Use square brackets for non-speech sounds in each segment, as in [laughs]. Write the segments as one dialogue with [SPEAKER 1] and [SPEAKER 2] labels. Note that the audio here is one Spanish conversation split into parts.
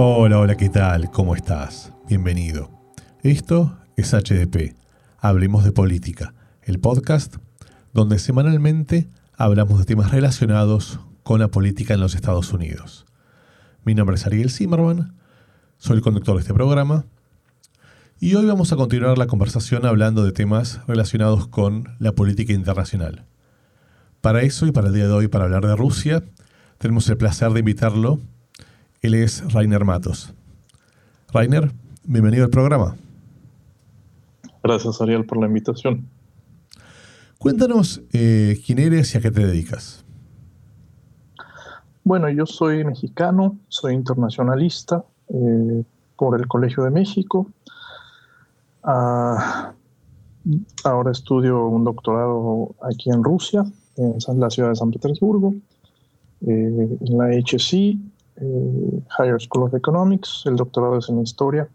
[SPEAKER 1] Hola, hola, ¿qué tal? ¿Cómo estás? Bienvenido. Esto es HDP, Hablemos de Política, el podcast donde semanalmente hablamos de temas relacionados con la política en los Estados Unidos. Mi nombre es Ariel Zimmerman, soy el conductor de este programa y hoy vamos a continuar la conversación hablando de temas relacionados con la política internacional. Para eso y para el día de hoy, para hablar de Rusia, tenemos el placer de invitarlo él es Rainer Matos. Rainer, bienvenido al programa.
[SPEAKER 2] Gracias, Ariel, por la invitación.
[SPEAKER 1] Cuéntanos eh, quién eres y a qué te dedicas.
[SPEAKER 2] Bueno, yo soy mexicano, soy internacionalista eh, por el Colegio de México. Ah, ahora estudio un doctorado aquí en Rusia, en la ciudad de San Petersburgo, eh, en la HC eh, Higher School of Economics, el doctorado es en historia.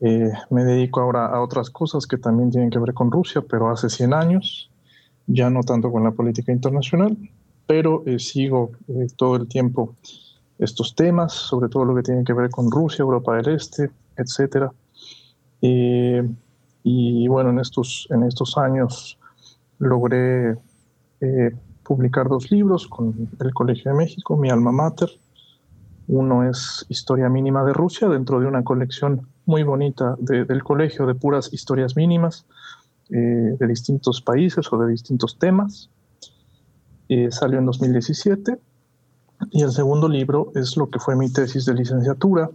[SPEAKER 2] Eh, me dedico ahora a otras cosas que también tienen que ver con Rusia, pero hace 100 años, ya no tanto con la política internacional, pero eh, sigo todo el tiempo estos temas, sobre todo lo que tiene que ver con Rusia, Europa del Este, etc. y bueno, en estos, en estos años logré publicar dos libros con el Colegio de México, mi alma mater, uno es Historia Mínima de Rusia, dentro de una colección muy bonita del colegio de puras historias mínimas eh, de distintos países o de distintos temas. Eh, salió en 2017. Y el segundo libro es lo que fue mi tesis de licenciatura,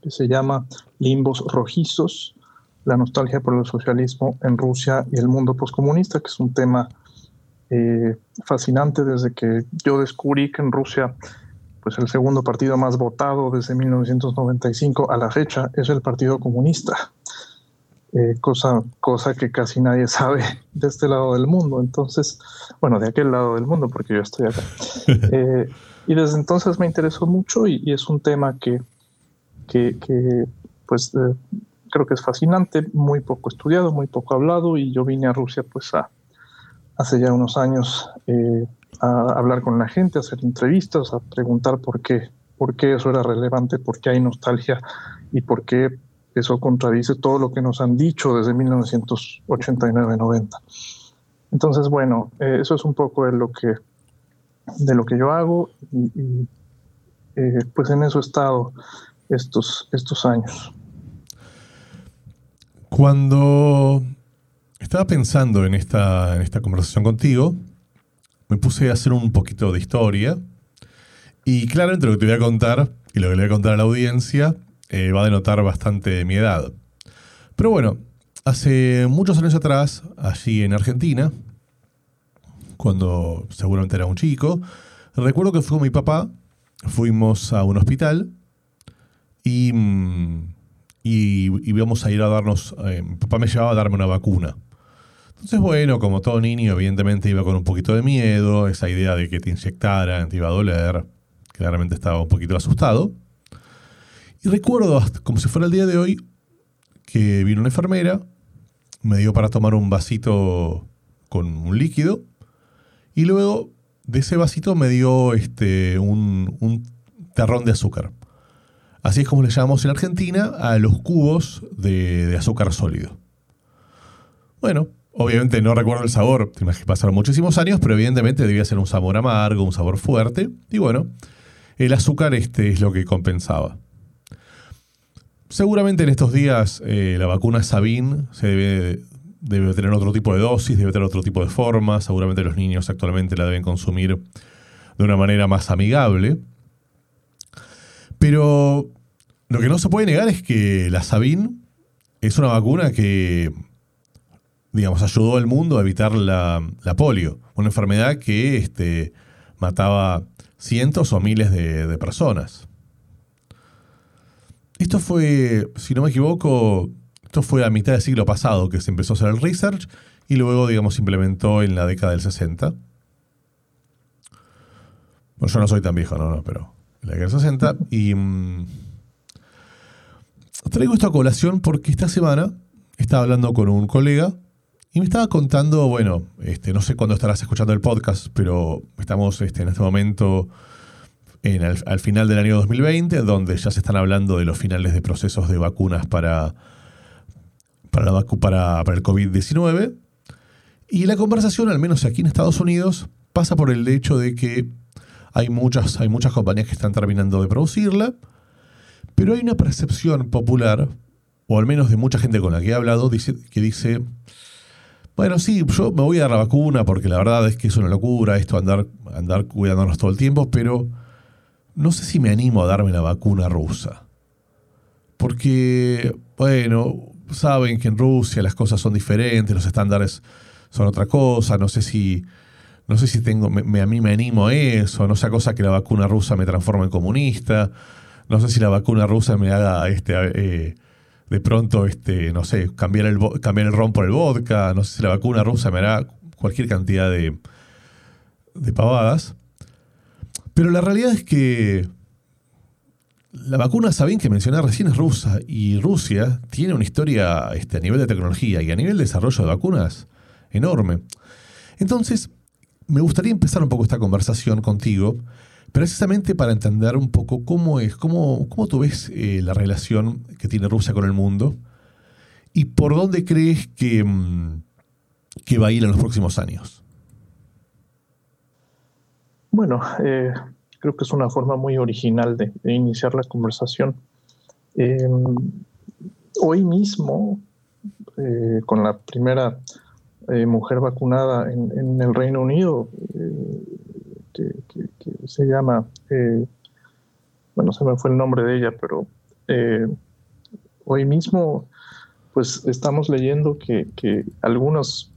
[SPEAKER 2] que se llama Limbos Rojizos, la nostalgia por el socialismo en Rusia y el mundo poscomunista, que es un tema eh, fascinante desde que yo descubrí que en Rusia pues el segundo partido más votado desde 1995 a la fecha es el Partido Comunista, eh, cosa, cosa que casi nadie [laughs] sabe de este lado del mundo. Entonces, bueno, de aquel lado del mundo, porque yo estoy acá. [laughs] Eh, y desde entonces me interesó mucho y, es un tema que, que, pues, eh, creo que es fascinante, muy poco estudiado, muy poco hablado y yo vine a Rusia pues a, hace ya unos años a hablar con la gente, a hacer entrevistas, a preguntar por qué, por qué eso era relevante, por qué hay nostalgia y por qué eso contradice todo lo que nos han dicho desde 1989-90. Entonces, bueno, eh, eso es un poco de lo que, de lo que yo hago y, eh, pues en eso he estado estos, estos años.
[SPEAKER 1] Cuando estaba pensando en esta, en esta conversación contigo, me puse a hacer un poquito de historia. Y claramente lo que te voy a contar y lo que le voy a contar a la audiencia eh, va a denotar bastante mi edad. Pero bueno, hace muchos años atrás, allí en Argentina, cuando seguramente era un chico, recuerdo que fui con mi papá, fuimos a un hospital y, mm, y, íbamos a ir a darnos, eh, mi papá me llevaba a darme una vacuna. Entonces, bueno, como todo niño, evidentemente iba con un poquito de miedo, esa idea de que te inyectaran, te iba a doler, claramente estaba un poquito asustado. Y recuerdo, como si fuera el día de hoy, que vino una enfermera, me dio para tomar un vasito con un líquido, y luego de ese vasito me dio este, un, un terrón de azúcar. Así es como le llamamos en Argentina a los cubos de, de azúcar sólido. Bueno, Obviamente no recuerdo el sabor, que pasaron muchísimos años, pero evidentemente debía ser un sabor amargo, un sabor fuerte. Y bueno, el azúcar este es lo que compensaba. Seguramente en estos días eh, la vacuna Sabin se debe, debe tener otro tipo de dosis, debe tener otro tipo de forma. Seguramente los niños actualmente la deben consumir de una manera más amigable. Pero lo que no se puede negar es que la Sabin es una vacuna que digamos, ayudó al mundo a evitar la, polio, una enfermedad que este, mataba cientos o miles de, personas. Esto fue, si no me equivoco, esto fue a mitad del siglo pasado que se empezó a hacer el research y luego, digamos, se implementó en la década del 60. Bueno, yo no soy tan viejo, no, no, pero en la década del 60. Y mm, traigo esta colación porque esta semana estaba hablando con un colega y me estaba contando, bueno, este, no sé cuándo estarás escuchando el podcast, pero estamos este, en este momento en al final del año 2020, donde ya se están hablando de los finales de procesos de vacunas para, para, la para, para el COVID-19. Y la conversación, al menos aquí en Estados Unidos, pasa por el hecho de que hay muchas, hay muchas compañías que están terminando de producirla, pero hay una percepción popular, o al menos de mucha gente con la que he hablado, que dice, bueno, sí, yo me voy a dar la vacuna porque la verdad es que es una locura esto andar, andar cuidándonos todo el tiempo, pero no sé si me animo a darme la vacuna rusa. Porque, bueno, saben que en Rusia las cosas son diferentes, los estándares son otra cosa, no sé si, no sé si tengo, me, a mí me animo a eso, no sea cosa que la vacuna rusa me transforme en comunista, no sé si la vacuna rusa me haga este, eh, de pronto, este, no sé, cambiar el, cambiar el ron por el vodka, no sé si la vacuna rusa me hará cualquier cantidad de, de pavadas. Pero la realidad es que la vacuna, saben que mencioné recién, es rusa y Rusia tiene una historia este, a nivel de tecnología y a nivel de desarrollo de vacunas enorme. Entonces, me gustaría empezar un poco esta conversación contigo, precisamente para entender un poco cómo es, cómo, cómo tú ves eh, la relación que tiene Rusia con el mundo y por dónde crees que, mm, que va a ir en los próximos años.
[SPEAKER 2] Bueno, eh, creo que es una forma muy original de, iniciar la conversación. Em, hoy mismo, eh, con la primera mujer vacunada en, el Reino Unido, que, se llama, bueno, se me fue el nombre de ella, pero hoy mismo, pues estamos leyendo que, que algunos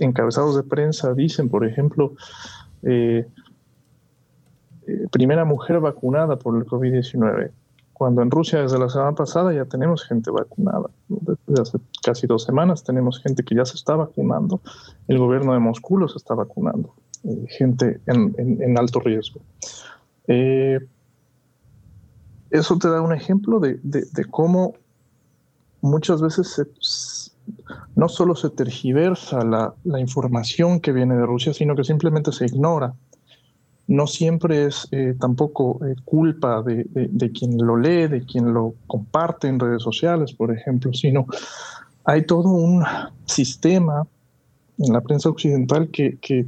[SPEAKER 2] encabezados de prensa dicen, por ejemplo, eh, primera mujer vacunada por el COVID-19, cuando en Rusia desde la semana pasada ya tenemos gente vacunada. Desde hace casi dos semanas tenemos gente que ya se está vacunando. El gobierno de Moscú los está vacunando, eh, gente en, alto riesgo. Eh, eso te da un ejemplo de, cómo muchas veces no solo se tergiversa la, la, información que viene de Rusia, sino que simplemente se ignora no siempre es eh, tampoco eh, culpa de, quien lo lee, de quien lo comparte en redes sociales, por ejemplo, sino hay todo un sistema en la prensa occidental que,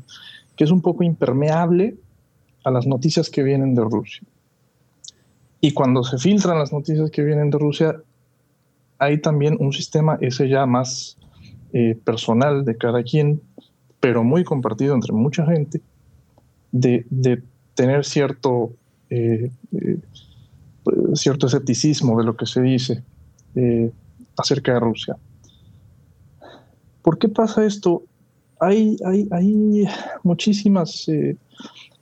[SPEAKER 2] es un poco impermeable a las noticias que vienen de Rusia. Y cuando se filtran las noticias que vienen de Rusia, hay también un sistema, ese ya más eh, personal de cada quien, pero muy compartido entre mucha gente, de, tener cierto, eh, eh, cierto escepticismo de lo que se dice acerca de Rusia. ¿Por qué pasa esto? Hay, hay, hay muchísimas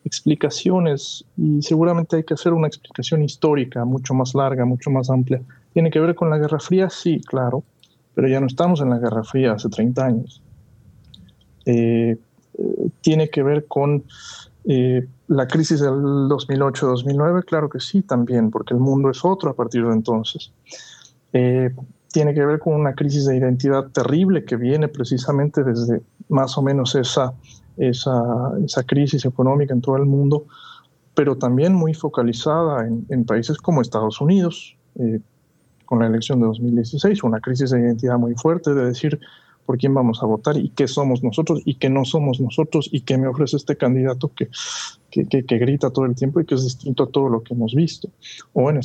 [SPEAKER 2] explicaciones y seguramente hay que hacer una explicación histórica mucho más larga, mucho más amplia. ¿Tiene que ver con la Guerra Fría? Sí, claro, pero ya no estamos en la Guerra Fría hace 30 años. tiene que ver con eh, la crisis del 2008-2009, claro que sí, también, porque el mundo es otro a partir de entonces. Eh, tiene que ver con una crisis de identidad terrible que viene precisamente desde más o menos esa, esa, crisis económica en todo el mundo, pero también muy focalizada en, países como Estados Unidos, eh, con la elección de 2016, una crisis de identidad muy fuerte de decir, por quién vamos a votar y qué somos nosotros y qué no somos nosotros y qué me ofrece este candidato que, que, grita todo el tiempo y que es distinto a todo lo que hemos visto. O en,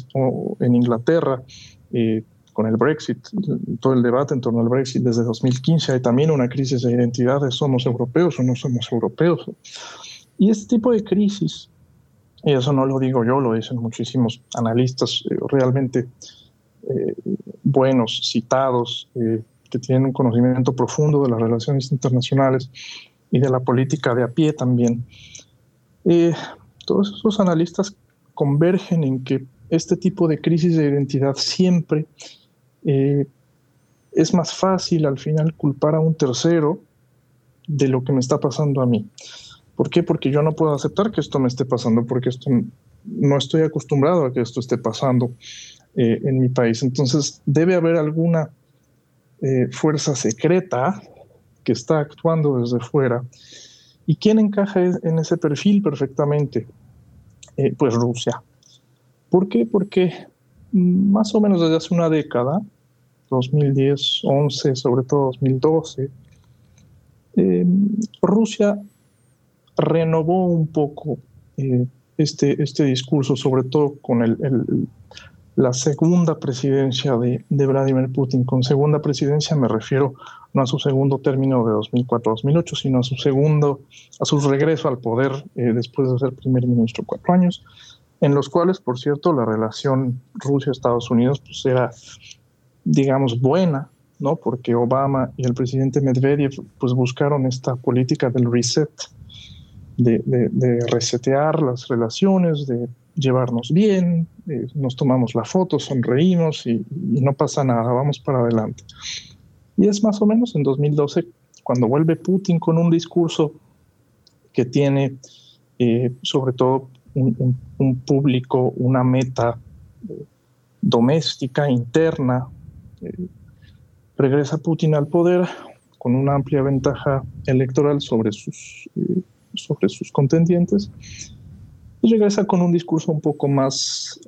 [SPEAKER 2] en Inglaterra, eh, con el Brexit, todo el debate en torno al Brexit desde 2015, hay también una crisis de identidad de somos europeos o no somos europeos. Y este tipo de crisis, y eso no lo digo yo, lo dicen muchísimos analistas eh, realmente eh, buenos, citados, que tienen un conocimiento profundo de las relaciones internacionales y de la política de a pie también. Eh, todos esos analistas convergen en que este tipo de crisis de identidad siempre eh, es más fácil al final culpar a un tercero de lo que me está pasando a mí. ¿Por qué? Porque yo no puedo aceptar que esto me esté pasando, porque esto no estoy acostumbrado a que esto esté pasando eh, en mi país. Entonces debe haber alguna eh, fuerza secreta que está actuando desde fuera. ¿Y quién encaja en ese perfil perfectamente? pues Rusia. ¿Por qué? Porque más o menos desde hace una década, 2010, 11, sobre todo 2012, eh, Rusia renovó un poco eh, este, este discurso, sobre todo con el, la segunda presidencia de, de, Vladimir Putin. Con segunda presidencia me refiero no a su segundo término de 2004-2008, sino a su segundo, a su regreso al poder eh, después de ser primer ministro cuatro años, en los cuales, por cierto, la relación Rusia-Estados Unidos pues era, digamos, buena, ¿no? Porque Obama y el presidente Medvedev pues buscaron esta política del reset, de, de, resetear las relaciones, de llevarnos bien, eh, nos tomamos la foto, sonreímos y, no pasa nada, vamos para adelante. Y es más o menos en 2012 cuando vuelve Putin con un discurso que tiene eh, sobre todo un, público, una meta eh, doméstica, interna. Regresa Putin al poder con una amplia ventaja electoral sobre sus sobre sus contendientes, y regresa con un discurso un poco más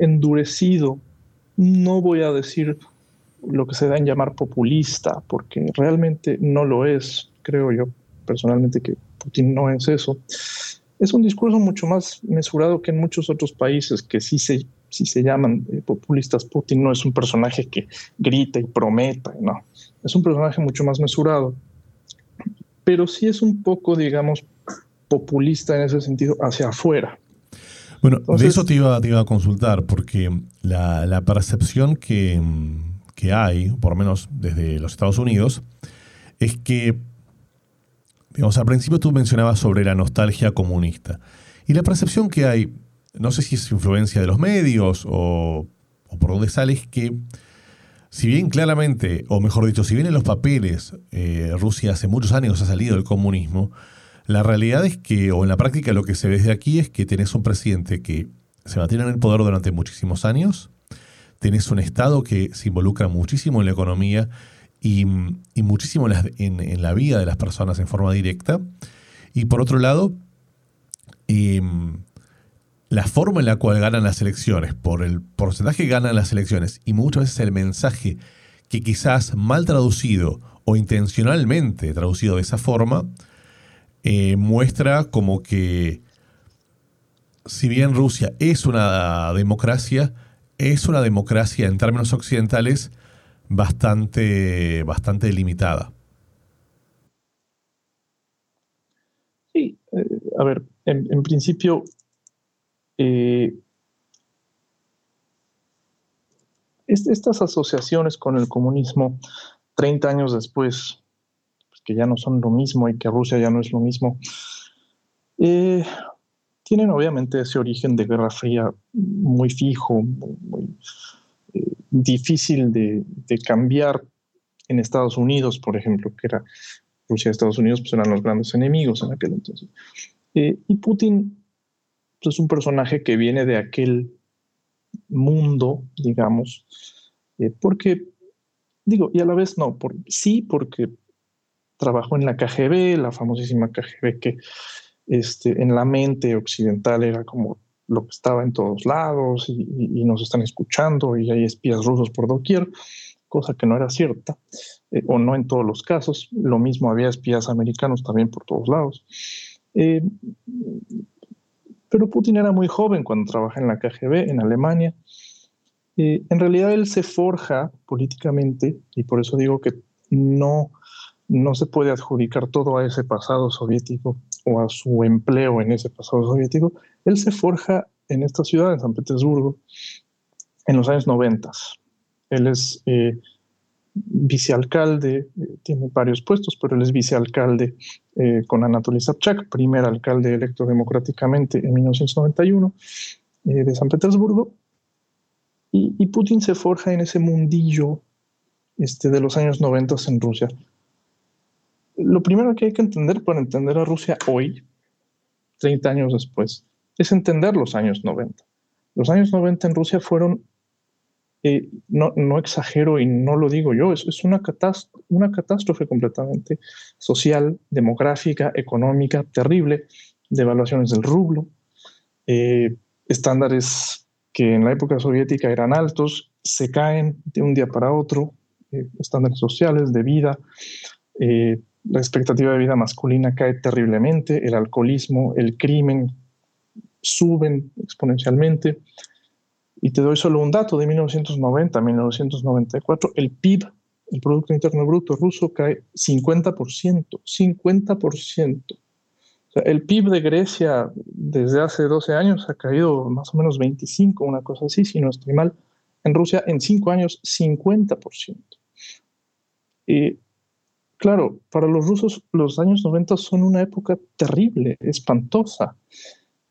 [SPEAKER 2] endurecido. No voy a decir lo que se da en llamar populista, porque realmente no lo es, creo yo personalmente que Putin no es eso. Es un discurso mucho más mesurado que en muchos otros países que sí se, sí se llaman eh, populistas. Putin no es un personaje que grita y prometa, no. Es un personaje mucho más mesurado. Pero sí es un poco, digamos, populista en ese sentido hacia afuera.
[SPEAKER 1] Bueno, de eso te iba, te iba, a consultar, porque la, percepción que, que, hay, por lo menos desde los Estados Unidos, es que, digamos, al principio tú mencionabas sobre la nostalgia comunista. Y la percepción que hay, no sé si es influencia de los medios o, por dónde sale, es que, si bien claramente, o mejor dicho, si bien en los papeles eh, Rusia hace muchos años ha salido del comunismo, la realidad es que, o en la práctica lo que se ve desde aquí es que tenés un presidente que se mantiene en el poder durante muchísimos años, tenés un Estado que se involucra muchísimo en la economía y, muchísimo en, la vida de las personas en forma directa, y por otro lado, em, la forma en la cual ganan las elecciones, por el porcentaje que ganan las elecciones, y muchas veces el mensaje que quizás mal traducido o intencionalmente traducido de esa forma, eh, muestra como que si bien Rusia es una democracia, es una democracia en términos occidentales bastante, bastante limitada.
[SPEAKER 2] Sí, eh, a ver, en, principio, eh, estas asociaciones con el comunismo, 30 años después, que ya no son lo mismo y que Rusia ya no es lo mismo, eh, tienen obviamente ese origen de Guerra Fría muy fijo, muy, eh, difícil de, cambiar en Estados Unidos, por ejemplo, que era Rusia y Estados Unidos pues eran los grandes enemigos en aquel entonces. Eh, y Putin pues, es un personaje que viene de aquel mundo, digamos, porque, digo, y a la vez no, por, sí, porque trabajó en la KGB, la famosísima KGB que este, en la mente occidental era como lo que estaba en todos lados y, nos están escuchando y hay espías rusos por doquier, cosa que no era cierta, eh, o no en todos los casos. Lo mismo había espías americanos también por todos lados. Eh, pero Putin era muy joven cuando trabaja en la KGB en Alemania. Eh, en realidad él se forja políticamente y por eso digo que no no se puede adjudicar todo a ese pasado soviético o a su empleo en ese pasado soviético. Él se forja en esta ciudad, en San Petersburgo, en los años 90. Él es eh, vicealcalde, eh, tiene varios puestos, pero él es vicealcalde eh, con Anatoly Sobchak, primer alcalde electo democráticamente en 1991 de San Petersburgo. Y, Putin se forja en ese mundillo este, de los años 90 en Rusia lo primero que hay que entender para entender a Rusia hoy, 30 años después, es entender los años 90. Los años 90 en Rusia fueron, eh, no, exagero y no lo digo yo, es, una, catástrofe, completamente social, demográfica, económica, terrible, devaluaciones del rublo, eh, estándares que en la época soviética eran altos, se caen de un día para otro, eh, estándares sociales, de vida, la expectativa de vida masculina cae terriblemente, el alcoholismo, el crimen suben exponencialmente. Y te doy solo un dato, de 1990 a 1994, el PIB, el Producto Interno Bruto ruso, cae 50%, 50%. el PIB de Grecia desde hace 12 años ha caído más o menos 25, una cosa así, si no estoy mal. En Rusia, en 5 años, 50%. Y claro, para los rusos los años 90 son una época terrible, espantosa.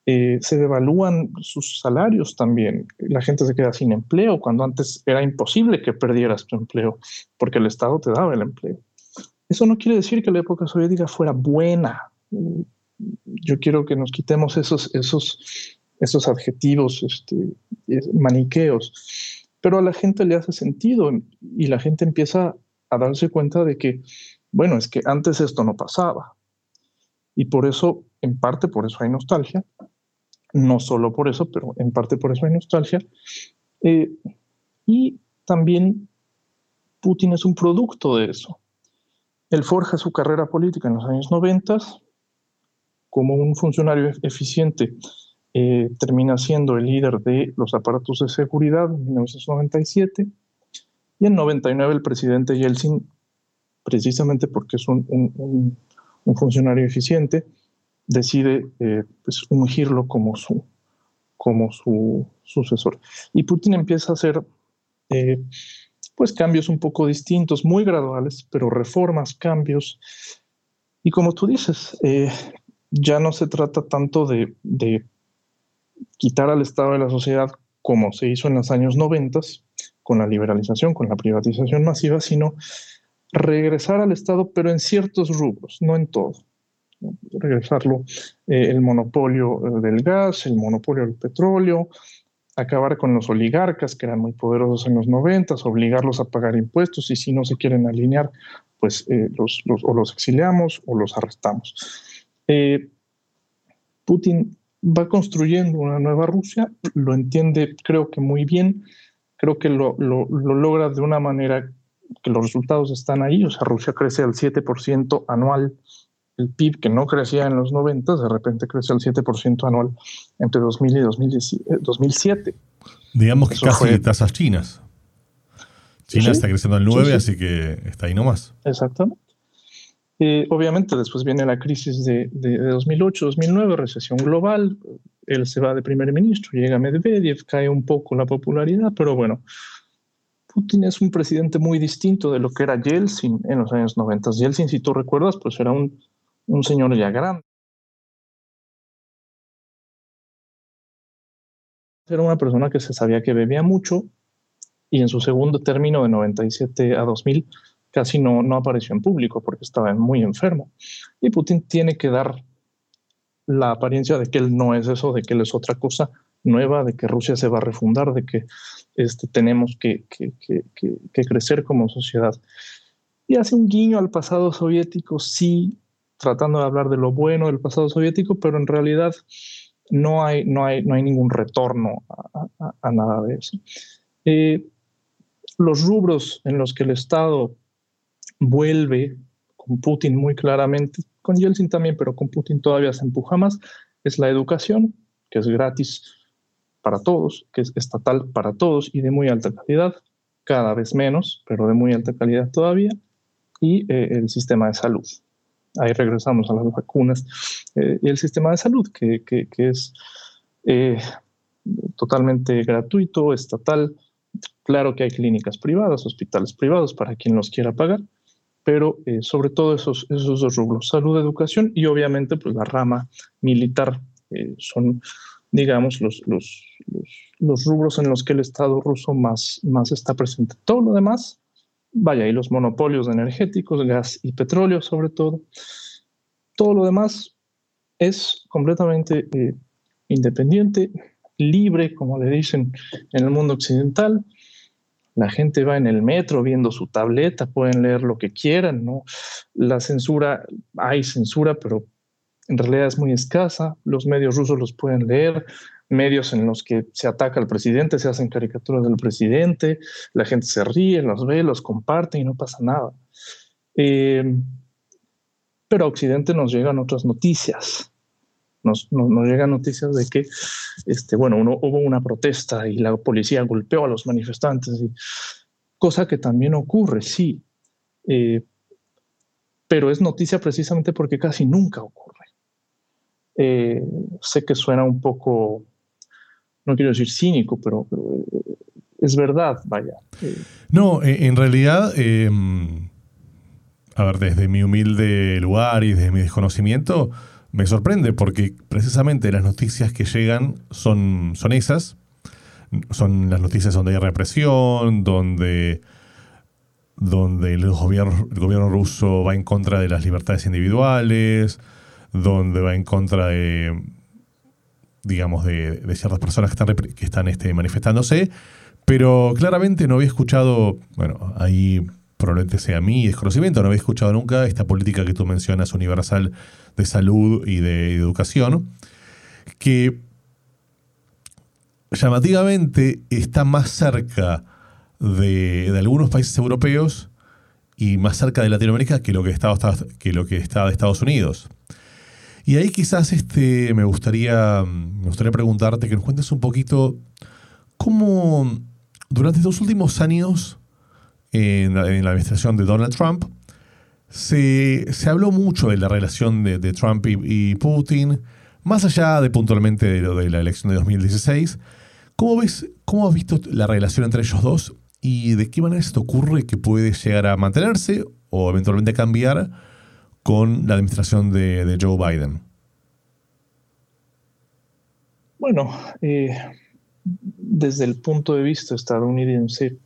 [SPEAKER 2] Eh, se devalúan sus salarios también. La gente se queda sin empleo cuando antes era imposible que perdieras tu empleo porque el Estado te daba el empleo. Eso no quiere decir que la época soviética fuera buena. Yo quiero que nos quitemos esos, esos, esos adjetivos este, maniqueos. Pero a la gente le hace sentido y la gente empieza a darse cuenta de que, bueno, es que antes esto no pasaba. Y por eso, en parte por eso hay nostalgia, no solo por eso, pero en parte por eso hay nostalgia. Eh, y también Putin es un producto de eso. Él forja su carrera política en los años 90 como un funcionario eficiente. Eh, termina siendo el líder de los aparatos de seguridad en 1997 y en 99 el presidente Yeltsin, precisamente porque es un, un funcionario eficiente, decide eh, pues, ungirlo como su, como su sucesor. Y Putin empieza a hacer eh, pues cambios un poco distintos, muy graduales, pero reformas, cambios. Y como tú dices, eh, ya no se trata tanto de, de, quitar al Estado de la sociedad como se hizo en los años 90, con la liberalización, con la privatización masiva, sino regresar al Estado, pero en ciertos rubros, no en todo regresarlo, eh, el monopolio eh, del gas, el monopolio del petróleo, acabar con los oligarcas que eran muy poderosos en los 90, obligarlos a pagar impuestos y si no se quieren alinear, pues eh, los, los, o los exiliamos o los arrestamos. Putin va construyendo una nueva Rusia, lo entiende creo que muy bien, creo que lo, lo, lo logra de una manera que los resultados están ahí, o sea, Rusia crece al 7% anual el PIB que no crecía en los 90, de repente creció al 7% anual entre 2000 y 2007. Eh,
[SPEAKER 1] Digamos que casi tasas chinas. China está creciendo al 9, así que está ahí nomás.
[SPEAKER 2] Exactamente. Eh, obviamente después viene la crisis de, de, 2008, 2009, recesión global, él se va de primer ministro, llega Medvedev, cae un poco la popularidad, pero bueno, Putin es un presidente muy distinto de lo que era Yeltsin en los años 90. Yeltsin, si tú recuerdas, pues era un un señor ya grande. Era una persona que se sabía que bebía mucho y en su segundo término de 97 a 2000 casi no, no apareció en público porque estaba muy enfermo. Y Putin tiene que dar la apariencia de que él no es eso, de que él es otra cosa nueva, de que Rusia se va a refundar, de que este, tenemos que, que, que, que crecer como sociedad. Y hace un guiño al pasado soviético, sí, tratando de hablar de lo bueno del pasado soviético, pero en realidad no hay, no hay, no hay ningún retorno a, nada de eso. Eh, los rubros en los que el Estado vuelve con Putin muy claramente, con Yeltsin también, pero con Putin todavía se empuja más, es la educación, que es gratis para todos, que es estatal para todos y de muy alta calidad, cada vez menos, pero de muy alta calidad todavía, y eh, el sistema de salud ahí regresamos a las vacunas, eh, y el sistema de salud, que, que, es eh, totalmente gratuito, estatal. Claro que hay clínicas privadas, hospitales privados para quien los quiera pagar, pero eh, sobre todo esos, esos dos rubros, salud, educación y obviamente pues la rama militar son, digamos, los, los, los, los, rubros en los que el Estado ruso más, más está presente. Todo lo demás vaya, y los monopolios energéticos, gas y petróleo sobre todo. Todo lo demás es completamente eh, independiente, libre, como le dicen en el mundo occidental. La gente va en el metro viendo su tableta, pueden leer lo que quieran, ¿no? La censura, hay censura, pero en realidad es muy escasa, los medios rusos los pueden leer, medios en los que se ataca al presidente, se hacen caricaturas del presidente, la gente se ríe, los ve, los comparte y no pasa nada. Eh, pero a Occidente nos llegan otras noticias. Nos, llegan noticias de que, este, bueno, hubo una protesta y la policía golpeó a los manifestantes, cosa que también ocurre, sí. Eh, pero es noticia precisamente porque casi nunca ocurre. Eh, sé que suena un poco, no quiero decir cínico, pero, eh, es verdad, vaya.
[SPEAKER 1] No, en realidad, em, a ver, desde mi humilde lugar y desde mi desconocimiento, me sorprende porque precisamente las noticias que llegan son, son esas. Son las noticias donde hay represión, donde donde el gobierno, el gobierno ruso va en contra de las libertades individuales, donde va en contra de, digamos, de, ciertas personas que están, que están este, manifestándose, pero claramente no había escuchado, bueno, ahí probablemente sea mi desconocimiento, no había escuchado nunca esta política que tú mencionas universal de salud y de educación, que llamativamente está más cerca de, algunos países europeos y más cerca de Latinoamérica que lo que, está, que lo que está de Estados Unidos. Y ahí quizás este, me, gustaría, me gustaría preguntarte que nos cuentes un poquito cómo durante estos últimos años en la, administración de Donald Trump se, habló mucho de la relación de, Trump y, Putin, más allá de puntualmente de de la elección de 2016. ¿Cómo, ves, ¿Cómo has visto la relación entre ellos dos ¿Y de qué manera esto ocurre que puede llegar a mantenerse o eventualmente cambiar con la administración de, Joe Biden?
[SPEAKER 2] Bueno, eh, desde el punto de vista estadounidense,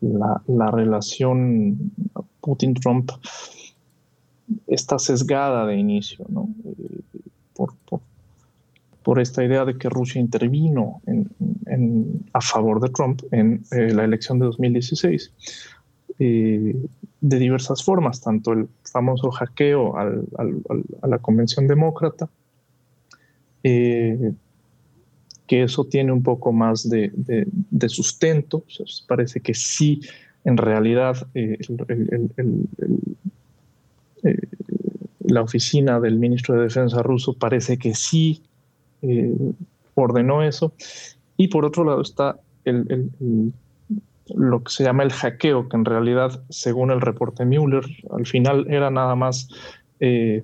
[SPEAKER 2] la, relación Putin-Trump está sesgada de inicio, ¿no? Eh, por, por esta idea de que Rusia intervino a favor de Trump en eh, la elección de 2016 eh, de diversas formas, tanto el famoso hackeo a la convención demócrata, eh, que eso tiene un poco más de, sustento, parece que sí, en realidad la oficina del ministro de Defensa ruso parece que sí eh, ordenó eso. Y por otro lado está el, lo que se llama el hackeo, que en realidad, según el reporte Mueller, al final era nada más eh,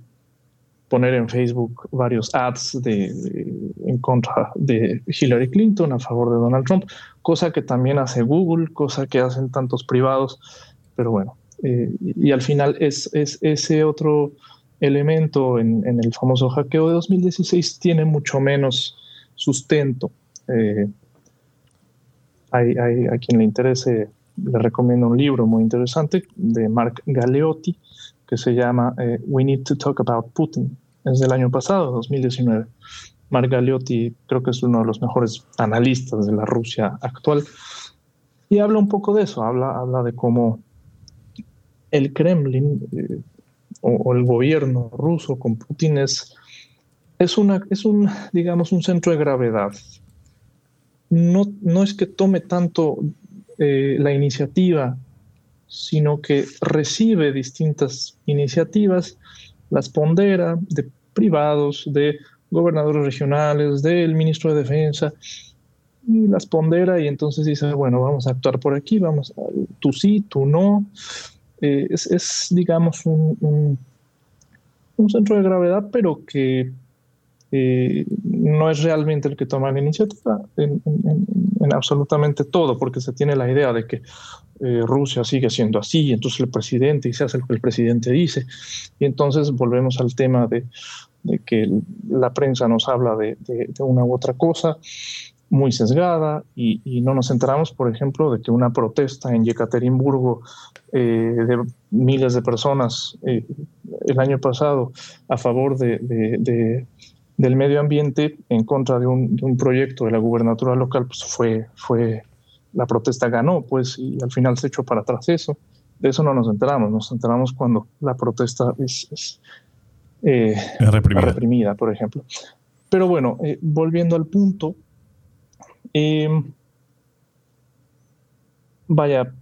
[SPEAKER 2] poner en Facebook varios ads de, en contra de Hillary Clinton a favor de Donald Trump, cosa que también hace Google, cosa que hacen tantos privados, pero bueno, eh, y, al final es, es ese otro elemento en, el famoso hackeo de 2016 tiene mucho menos sustento. Eh, hay, a quien le interese, le recomiendo un libro muy interesante de Mark Galeotti que se llama eh, We Need to Talk About Putin. Es del año pasado, 2019. Mark Galeotti creo que es uno de los mejores analistas de la Rusia actual y habla un poco de eso, habla, habla de cómo el Kremlin eh, o, el gobierno ruso con Putin es, es, una, es un, digamos, un centro de gravedad. No, no es que tome tanto eh, la iniciativa, sino que recibe distintas iniciativas, las pondera de privados, de gobernadores regionales, del ministro de Defensa, y las pondera y entonces dice, bueno, vamos a actuar por aquí, vamos, a, tú sí, tú no, eh, es, digamos, un, un, centro de gravedad, pero que eh, no es realmente el que toma la iniciativa en, absolutamente todo, porque se tiene la idea de que eh, Rusia sigue siendo así, y entonces el presidente y se hace lo que el presidente dice, y entonces volvemos al tema de, que la prensa nos habla de, de, una u otra cosa, muy sesgada y, no nos enteramos, por ejemplo, de que una protesta en Yekaterinburgo eh, de miles de personas eh, el año pasado a favor de, del medio ambiente en contra de un, proyecto de la gubernatura local, pues fue, fue, la protesta ganó, pues, y al final se echó para atrás eso. De eso no nos enteramos, nos enteramos cuando la protesta es, eh, reprimida. por ejemplo. Pero bueno, eh, volviendo al punto, em, vaya,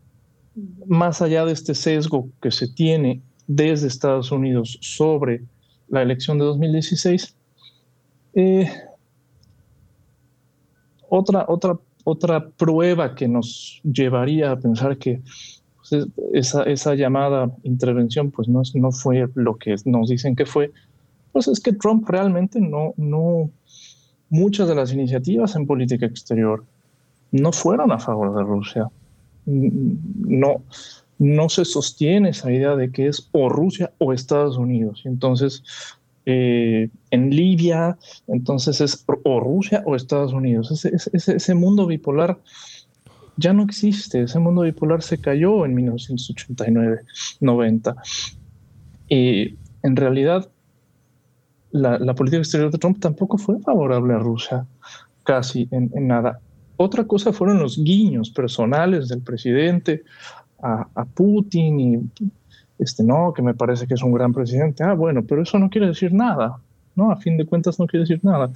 [SPEAKER 2] más allá de este sesgo que se tiene desde Estados Unidos sobre la elección de 2016, eh, otra, otra, otra prueba que nos llevaría a pensar que pues, esa, esa, llamada intervención pues no, no fue lo que nos dicen que fue, pues es que Trump realmente no, no, muchas de las iniciativas en política exterior no fueron a favor de Rusia. No, no se sostiene esa idea de que es o Rusia o Estados Unidos. Entonces, eh, en Libia, entonces es o Rusia o Estados Unidos. Ese, ese, mundo bipolar ya no existe, ese mundo bipolar se cayó en 1989-90. Y en realidad la, política exterior de Trump tampoco fue favorable a Rusia, casi en, nada. Otra cosa fueron los guiños personales del presidente a, a Putin y este, no, que me parece que es un gran presidente. Ah, bueno, pero eso no quiere decir nada, ¿no? A fin de cuentas no quiere decir nada.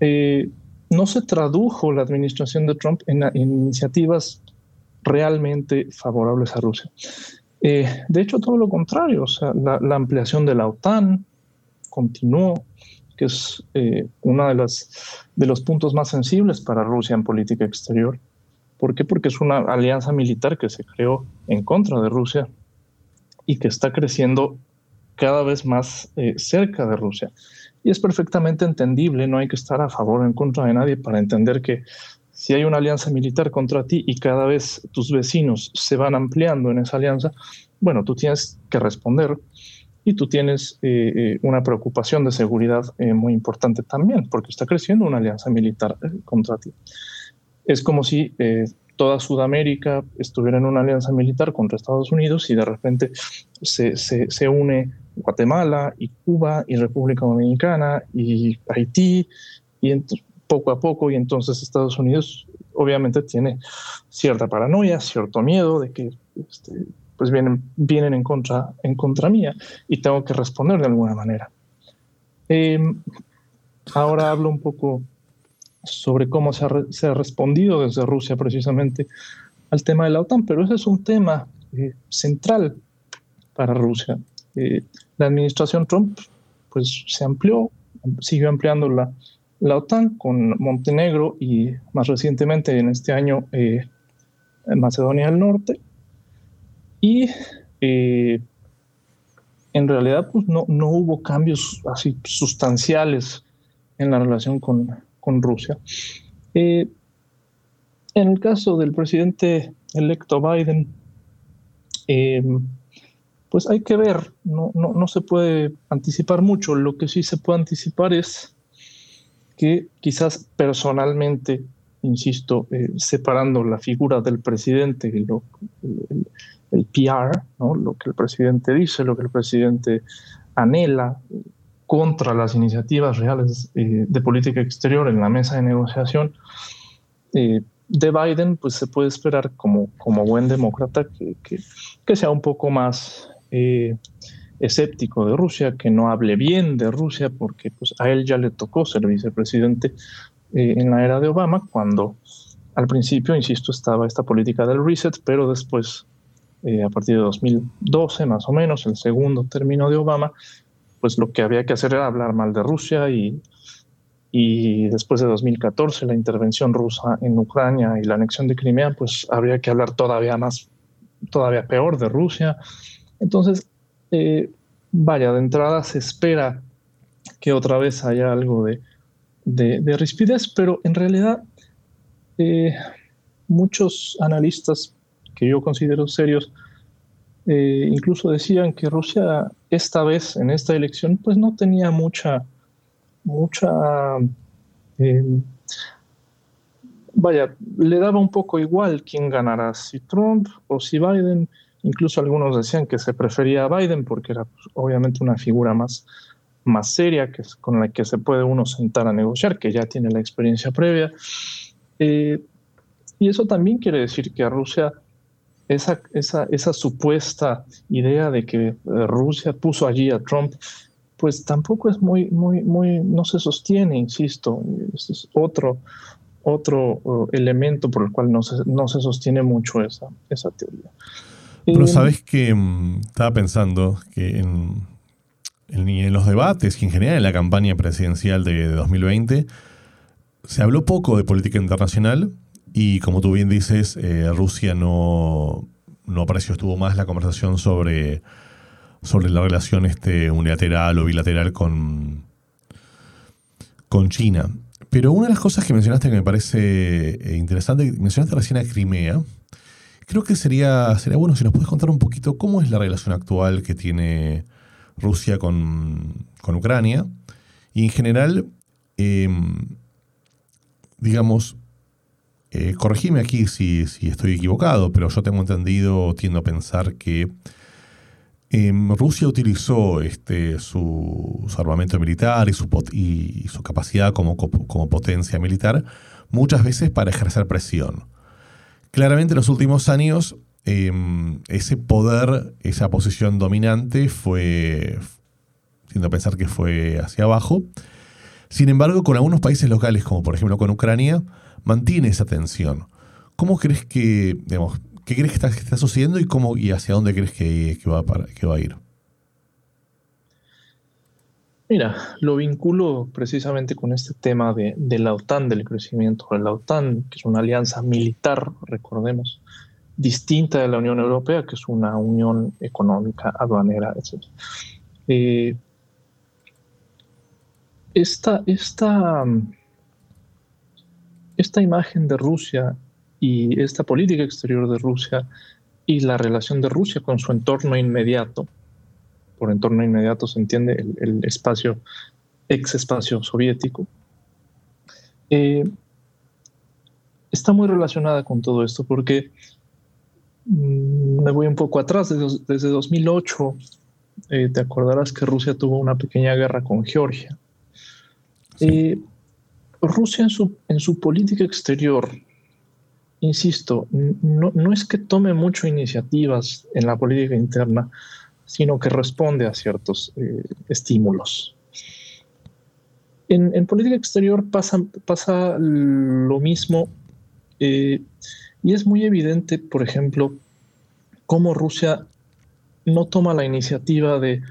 [SPEAKER 2] Eh, no se tradujo la administración de Trump en, iniciativas realmente favorables a Rusia. Eh, de hecho, todo lo contrario, o sea, la, ampliación de la OTAN continuó, que es eh, uno de, de los puntos más sensibles para Rusia en política exterior. ¿Por qué? Porque es una alianza militar que se creó en contra de Rusia y que está creciendo cada vez más eh, cerca de Rusia. Y es perfectamente entendible, no hay que estar a favor o en contra de nadie para entender que si hay una alianza militar contra ti y cada vez tus vecinos se van ampliando en esa alianza, bueno, tú tienes que responder y tú tienes eh, eh, una preocupación de seguridad muy importante también, porque está creciendo una alianza militar contra ti. Es como si toda Sudamérica estuviera en una alianza militar contra Estados Unidos y de repente se, se, une Guatemala y Cuba y República Dominicana y Haití y poco a poco y entonces Estados Unidos obviamente tiene cierta paranoia, cierto miedo de que este, pues vienen, vienen en, contra, en contra mía y tengo que responder de alguna manera. Em, ahora hablo un poco sobre cómo se ha, respondido desde Rusia precisamente al tema de la OTAN, pero ese es un tema eh, central para Rusia. Eh, la administración Trump pues, se amplió, siguió ampliando la, OTAN con Montenegro y más recientemente en este año eh, Macedonia del Norte. Y en realidad pues, no, no hubo cambios así sustanciales en la relación con, con Rusia. Eh, en el caso del presidente electo Biden, eh, pues hay que ver, no, no, se puede anticipar mucho. Lo que sí se puede anticipar es que quizás personalmente, insisto, eh, separando la figura del presidente y lo, el, el, PR, ¿no? lo que el presidente dice, lo que el presidente anhela, contra las iniciativas reales eh, de política exterior en la mesa de negociación eh, de Biden, pues se puede esperar como, como buen demócrata que, que, sea un poco más eh, escéptico de Rusia, que no hable bien de Rusia, porque pues, a él ya le tocó ser vicepresidente en la era de Obama, cuando al principio, insisto, estaba esta política del reset, pero después, a partir de 2012 más o menos, el segundo término de Obama, pues lo que había que hacer era hablar mal de Rusia y, y después de 2014 la intervención rusa en Ucrania y la anexión de Crimea, pues habría que hablar todavía más, todavía peor de Rusia. Entonces, eh, vaya, de entrada se espera que otra vez haya algo de, de, rispidez, pero en realidad eh, muchos analistas que yo considero serios eh, incluso decían que Rusia esta vez en esta elección pues no tenía mucha, mucha, em, vaya, le daba un poco igual quién ganara, si Trump o si Biden. Incluso algunos decían que se prefería a Biden porque era pues, obviamente una figura más, más seria que, con la que se puede uno sentar a negociar, que ya tiene la experiencia previa. Eh, y eso también quiere decir que a Rusia esa, esa, supuesta idea de que eh, Rusia puso allí a Trump pues tampoco es muy, muy, muy, no se sostiene, insisto. Este es otro, otro uh, elemento por el cual no se, no se sostiene mucho esa, esa teoría.
[SPEAKER 1] Pero eh, sabes que mm, estaba pensando que en, en, los debates y en general en la campaña presidencial de, 2020 se habló poco de política internacional y como tú bien dices, eh, Rusia no, no apareció, estuvo más la conversación sobre, sobre la relación este, unilateral o bilateral con, con China. Pero una de las cosas que mencionaste que me parece eh, interesante, mencionaste recién a Crimea. Creo que sería, sería bueno si nos puedes contar un poquito cómo es la relación actual que tiene Rusia con, Ucrania. Y en general, em, digamos, eh, corregime aquí si, si, estoy equivocado, pero yo tengo entendido, tiendo a pensar que em, Rusia utilizó este, su, armamento militar y su, su capacidad como, como potencia militar muchas veces para ejercer presión. Claramente en los últimos años em, ese poder, esa posición dominante fue, tiendo a pensar que fue hacia abajo. Sin embargo, con algunos países locales, como por ejemplo con Ucrania, mantiene esa tensión. ¿Cómo crees que, digamos, qué crees que está, sucediendo y cómo y hacia dónde crees que, va, que va a ir?
[SPEAKER 2] Mira, lo vinculo precisamente con este tema de, la OTAN, del crecimiento de la OTAN, que es una alianza militar, recordemos, distinta de la Unión Europea, que es una unión económica, aduanera, etc. Eh, esta, esta, esta imagen de Rusia y esta política exterior de Rusia y la relación de Rusia con su entorno inmediato, por entorno inmediato se entiende el, espacio, ex espacio soviético, eh, está muy relacionada con todo esto porque mm, me voy un poco atrás, desde, 2008 eh, te acordarás que Rusia tuvo una pequeña guerra con Georgia. Eh, Rusia en su, en su política exterior, insisto, no, no es que tome mucho iniciativas en la política interna, sino que responde a ciertos eh, estímulos. En, política exterior pasa, pasa lo mismo eh, y es muy evidente, por ejemplo, cómo Rusia no toma la iniciativa de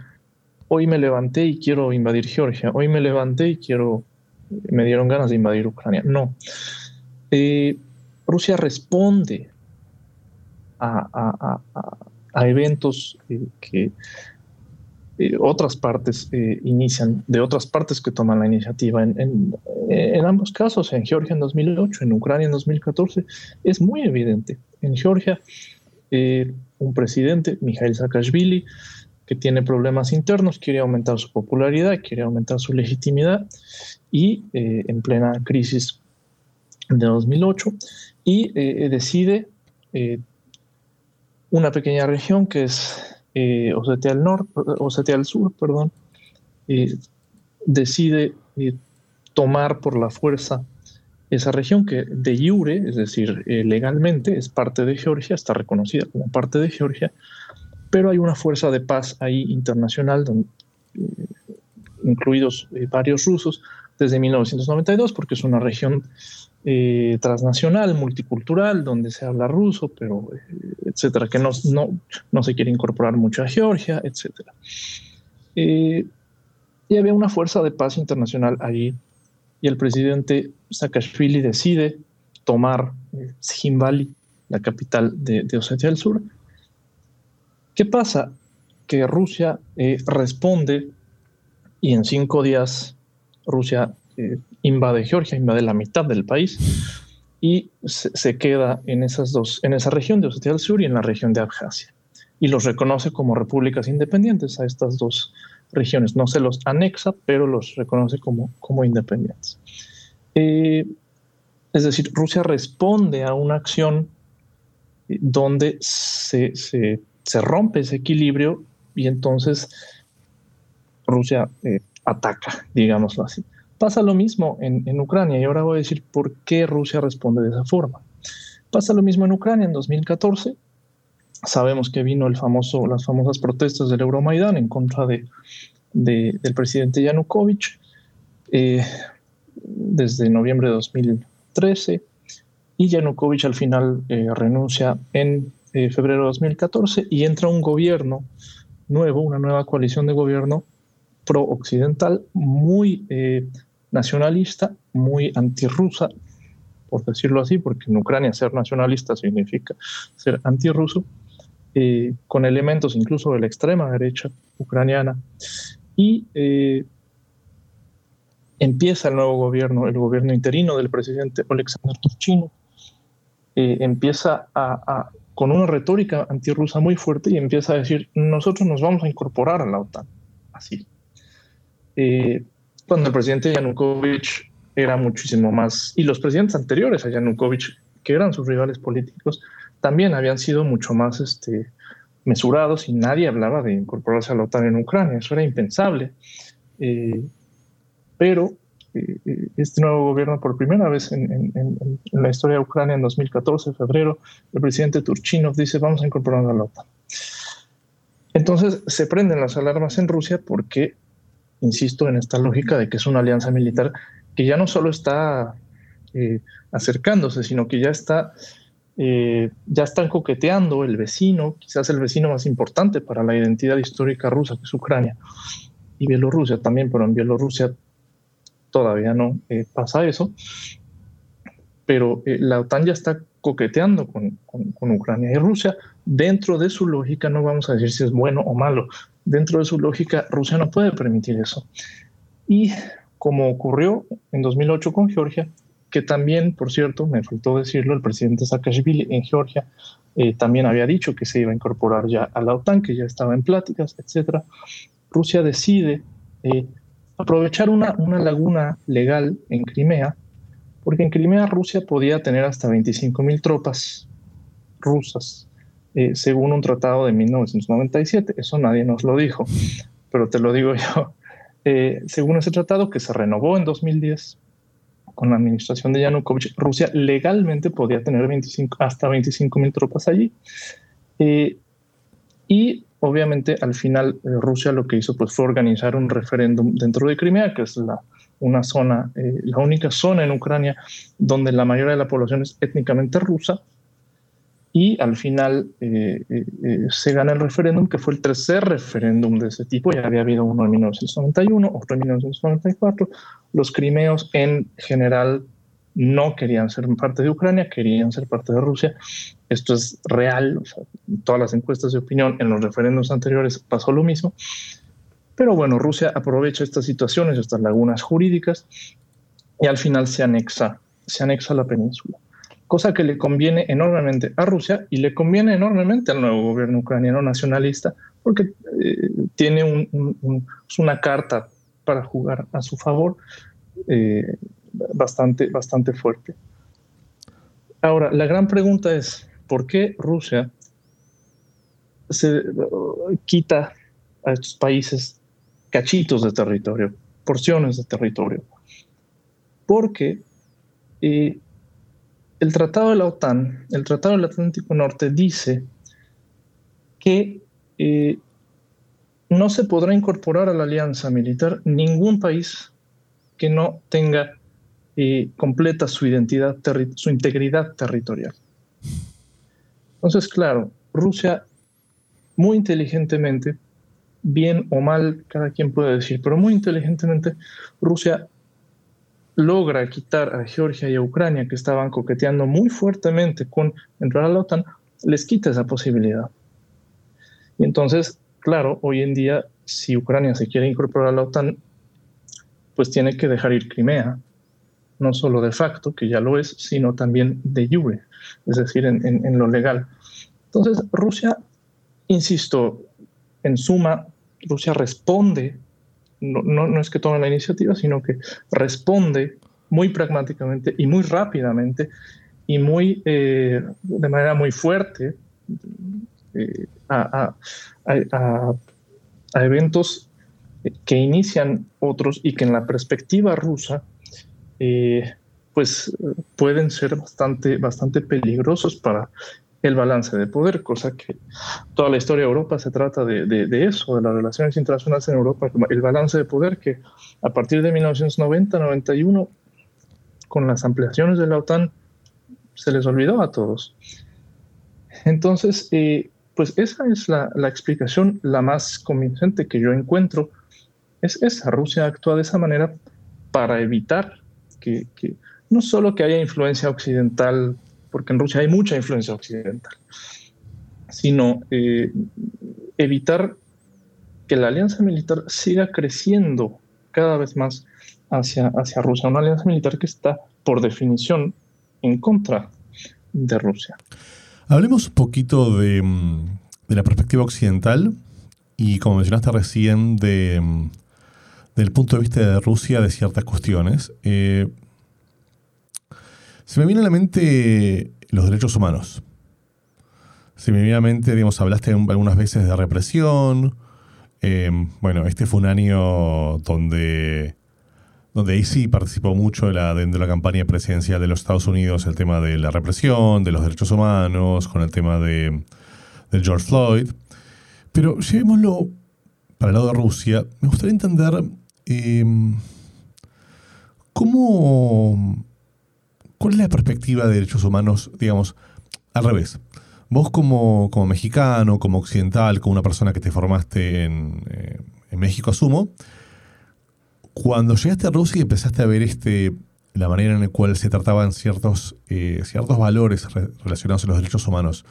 [SPEAKER 2] hoy me levanté y quiero invadir Georgia, hoy me levanté y quiero, me dieron ganas de invadir Ucrania. No. Eh, Rusia responde a, eventos eh, que eh, otras partes inician, de otras partes que toman la iniciativa. En, ambos casos, en Georgia en 2008, en Ucrania en 2014, es muy evidente. En Georgia, un presidente, Mikhail Saakashvili, tiene problemas internos, quiere aumentar su popularidad, quiere aumentar su legitimidad y en plena crisis de 2008 y decide una pequeña región que es eh, Osetia del Norte, Osetia del Sur, perdón, eh, decide eh, tomar por la fuerza esa región que de jure, es decir, legalmente es parte de Georgia, está reconocida como parte de Georgia, pero hay una fuerza de paz ahí internacional, incluidos varios rusos, desde 1992, porque es una región eh, transnacional, multicultural, donde se habla ruso, pero eh, etcétera, que no, no, no, se quiere incorporar mucho a Georgia, etcétera. Eh, y había una fuerza de paz internacional allí, y el presidente Saakashvili decide tomar Schimbali, la capital de, de, Osetia del Sur. ¿Qué pasa? Que Rusia responde y en cinco días Rusia invade Georgia, invade la mitad del país y se, queda en esas dos, en esa región de Osetia del Sur y en la región de Abjasia. Y los reconoce como repúblicas independientes a estas dos regiones. No se los anexa, pero los reconoce como, como independientes. Eh, es decir, Rusia responde a una acción donde se, se rompe ese equilibrio y entonces Rusia eh, ataca, digámoslo así. Pasa lo mismo en, Ucrania y ahora voy a decir por qué Rusia responde de esa forma. Pasa lo mismo en Ucrania en 2014. Sabemos que vino el famoso, las famosas protestas del Euromaidán en contra de del presidente Yanukovych eh, desde noviembre de 2013 y Yanukovych al final eh, renuncia en eh, febrero de 2014 y entra un gobierno nuevo, una nueva coalición de gobierno pro-occidental, muy nacionalista, muy antirrusa, por decirlo así, porque en Ucrania ser nacionalista significa ser antirruso, eh, con elementos incluso de la extrema derecha ucraniana. Y eh, empieza el nuevo gobierno, el gobierno interino del presidente Alexander Turchino, eh, empieza a, con una retórica antirrusa muy fuerte y empieza a decir, nosotros nos vamos a incorporar a la OTAN. Así. cuando el presidente Yanukovych era muchísimo más, y los presidentes anteriores a Yanukovych, que eran sus rivales políticos, también habían sido mucho más este, mesurados y nadie hablaba de incorporarse a la OTAN en Ucrania, eso era impensable. Eh, pero eh, eh, este nuevo gobierno, por primera vez en, la historia de Ucrania, en 2014, febrero, el presidente Turchinov dice, vamos a incorporar a la OTAN. Entonces se prenden las alarmas en Rusia porque, insisto en esta lógica de que es una alianza militar que ya no solo está acercándose, sino que ya está eh, ya están coqueteando el vecino, quizás el vecino más importante para la identidad histórica rusa, que es Ucrania, y Bielorrusia también, pero en Bielorrusia todavía no eh, pasa eso. Pero eh, la OTAN ya está coqueteando con, Ucrania y Rusia. Dentro de su lógica, no vamos a decir si es bueno o malo, dentro de su lógica, Rusia no puede permitir eso. Y como ocurrió en 2008 con Georgia, que también, por cierto, me faltó decirlo, el presidente Saakashvili en Georgia eh, también había dicho que se iba a incorporar ya a la OTAN, que ya estaba en pláticas, etc. Rusia decide eh, aprovechar una, una laguna legal en Crimea, porque en Crimea Rusia podía tener hasta 25.000 tropas rusas, eh, según un tratado de 1997. Eso nadie nos lo dijo, pero te lo digo [laughs] yo. según ese tratado que se renovó en 2010, con la administración de Yanukovych, Rusia legalmente podía tener 25, hasta 25 mil tropas allí. Eh, y obviamente al final eh, Rusia lo que hizo pues, fue organizar un referéndum dentro de Crimea, que es la, una zona, eh, la única zona en Ucrania donde la mayoría de la población es étnicamente rusa, y al final eh, se gana el referéndum, que fue el tercer referéndum de ese tipo. Ya había habido uno en 1991, otro en 1994. Los crimeos en general no querían ser parte de Ucrania, querían ser parte de Rusia. Esto es real. Todas las encuestas de opinión en los referéndums anteriores pasó lo mismo. Pero bueno, Rusia aprovecha estas situaciones, estas lagunas jurídicas, y al final se anexa, se anexa la península cosa que le conviene enormemente a Rusia y le conviene enormemente al nuevo gobierno ucraniano nacionalista, porque eh, tiene una carta para jugar a su favor eh, bastante, bastante fuerte. Ahora, la gran pregunta es, ¿por qué Rusia se quita a estos países cachitos de territorio, porciones de territorio? Porque eh, el Tratado de la OTAN, el Tratado del Atlántico Norte, dice que eh, no se podrá incorporar a la alianza militar ningún país que no tenga eh, completa su identidad, su integridad territorial. Entonces, claro, Rusia muy inteligentemente, bien o mal, cada quien puede decir, pero muy inteligentemente, Rusia logra quitar a Georgia y a Ucrania, que estaban coqueteando muy fuertemente con entrar a la OTAN, les quita esa posibilidad. Y entonces, claro, hoy en día, si Ucrania se quiere incorporar a la OTAN, pues tiene que dejar ir Crimea, no solo de facto, que ya lo es, sino también de jure, es decir, en, en lo legal. Entonces, Rusia, insisto, en suma, Rusia responde no, es que tome la iniciativa, sino que responde muy pragmáticamente y muy rápidamente y muy, eh, de manera muy fuerte eh, a, eventos que inician otros y que en la perspectiva rusa eh, pues pueden ser bastante, bastante peligrosos para el balance de poder, cosa que toda la historia de Europa se trata de, de, eso, de las relaciones internacionales en Europa, el balance de poder que a partir de 1990-91, con las ampliaciones de la OTAN, se les olvidó a todos. Entonces, eh, pues esa es la, la, explicación la más convincente que yo encuentro, es esa, Rusia actúa de esa manera para evitar que, que no solo que haya influencia occidental porque en Rusia hay mucha influencia occidental, sino eh, evitar que la alianza militar siga creciendo cada vez más hacia, hacia Rusia, una alianza militar que está por definición en contra de Rusia.
[SPEAKER 1] Hablemos un poquito de, mm, la perspectiva occidental y, como mencionaste recién, de, del punto de vista de Rusia de ciertas cuestiones. Eh, se me viene a la mente los derechos humanos. Se me viene a la mente, digamos, hablaste algunas veces de represión. Em, bueno, este fue un año donde, donde ahí sí participó mucho la, de la campaña presidencial de los Estados Unidos el tema de la represión, de los derechos humanos, con el tema de, George Floyd. Pero llevémoslo para el lado de Rusia. Me gustaría entender em, cómo ¿Cuál es la perspectiva de derechos humanos, digamos, al revés? Vos como, como mexicano, como occidental, como una persona que te formaste en, eh, México, asumo, cuando llegaste a Rusia y empezaste a ver este, la manera en la cual se trataban ciertos, eh, ciertos valores relacionados a los derechos humanos,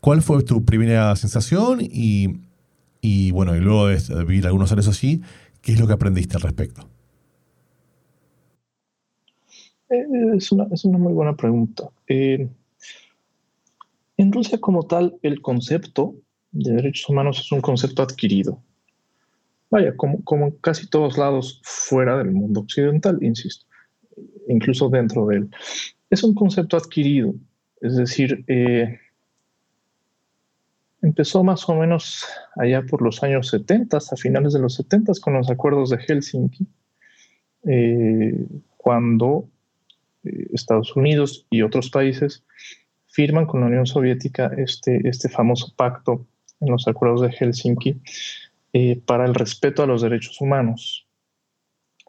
[SPEAKER 1] ¿cuál fue tu primera sensación? Y, y bueno, y luego de vivir algunos años así, ¿qué es lo que aprendiste al respecto?
[SPEAKER 2] Eh, es una, es una muy buena pregunta. Eh, en Rusia como tal, el concepto de derechos humanos es un concepto adquirido. Vaya, como, como en casi todos lados fuera del mundo occidental, insisto, incluso dentro de él. Es un concepto adquirido, es decir, eh, empezó más o menos allá por los años 70, a finales de los 70, con los acuerdos de Helsinki, cuando eh, Estados Unidos y otros países firman con la Unión Soviética este, este famoso pacto en los acuerdos de Helsinki eh, para el respeto a los derechos humanos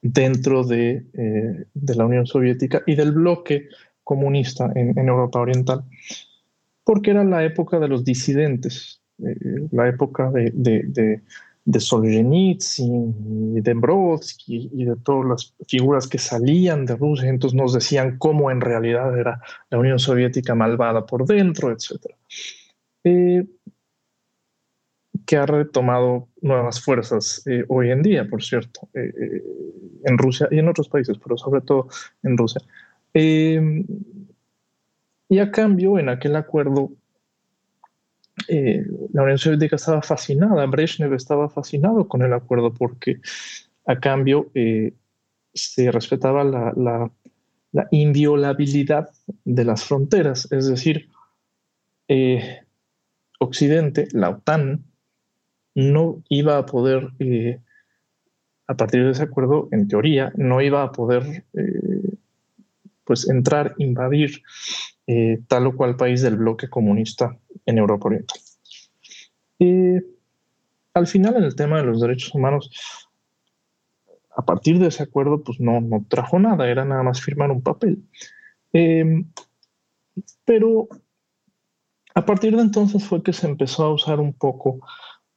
[SPEAKER 2] dentro de, eh, de, la Unión Soviética y del bloque comunista en, Europa Oriental, porque era la época de los disidentes, la época de Solzhenitsyn y de Brodsky y de todas las figuras que salían de Rusia, entonces nos decían cómo en realidad era la Unión Soviética malvada por dentro, etc. Eh, que ha retomado nuevas fuerzas eh, hoy en día, por cierto, eh, en Rusia y en otros países, pero sobre todo en Rusia. y a cambio, en aquel acuerdo eh, la Unión Soviética estaba fascinada, Brezhnev estaba fascinado con el acuerdo porque a cambio eh, se respetaba la, inviolabilidad de las fronteras, es decir, eh, Occidente, la OTAN, no iba a poder, a partir de ese acuerdo, en teoría, no iba a poder pues entrar, invadir tal o cual país del bloque comunista en Europa Oriental. Y al final, en el tema de los derechos humanos, a partir de ese acuerdo, pues no, no trajo nada, era nada más firmar un papel. Em, pero a partir de entonces fue que se empezó a usar un poco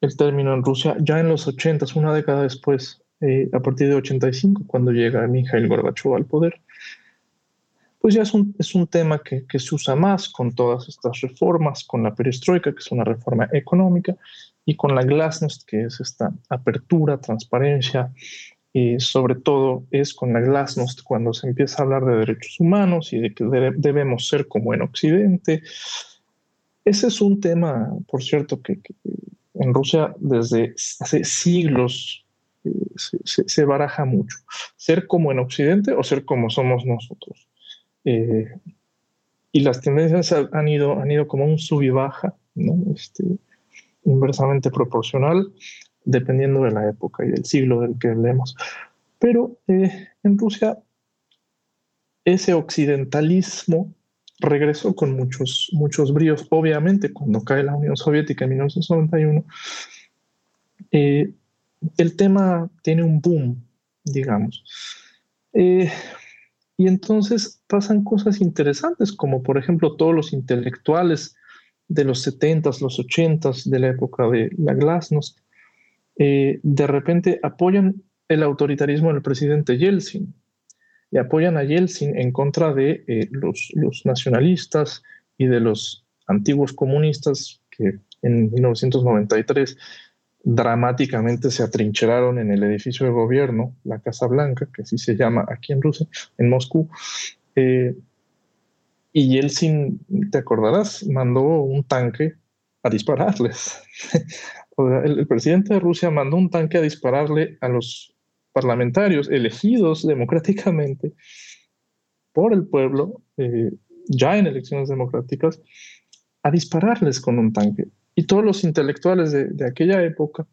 [SPEAKER 2] el término en Rusia, ya en los 80, una década después, eh, a partir de 85, cuando llega Mikhail Gorbachev al poder pues ya es un, es un tema que, que, se usa más con todas estas reformas, con la perestroika, que es una reforma económica, y con la glasnost, que es esta apertura, transparencia, y sobre todo es con la glasnost cuando se empieza a hablar de derechos humanos y de que debemos ser como en Occidente. Ese es un tema, por cierto, que, en Rusia desde hace siglos eh, se, se, baraja mucho. Ser como en Occidente o ser como somos nosotros. Eh, y las tendencias han ido, han ido como un sub y baja, ¿no? este, inversamente proporcional, dependiendo de la época y del siglo del que hablemos. Pero eh, en Rusia, ese occidentalismo regresó con muchos, muchos bríos. Obviamente, cuando cae la Unión Soviética en 1991, eh, el tema tiene un boom, digamos. Eh, y entonces pasan cosas interesantes, como por ejemplo todos los intelectuales de los 70s, los 80s, de la época de la Glasnost, eh, de repente apoyan el autoritarismo del presidente Yeltsin y apoyan a Yeltsin en contra de eh, los, los, nacionalistas y de los antiguos comunistas que en 1993 dramáticamente se atrincheraron en el edificio de gobierno, la Casa Blanca, que así se llama aquí en Rusia, en Moscú. Eh, y Yeltsin, te acordarás, mandó un tanque a dispararles. [laughs] el, presidente de Rusia mandó un tanque a dispararle a los parlamentarios elegidos democráticamente por el pueblo, eh, ya en elecciones democráticas, a dispararles con un tanque. Y todos los intelectuales de, aquella época,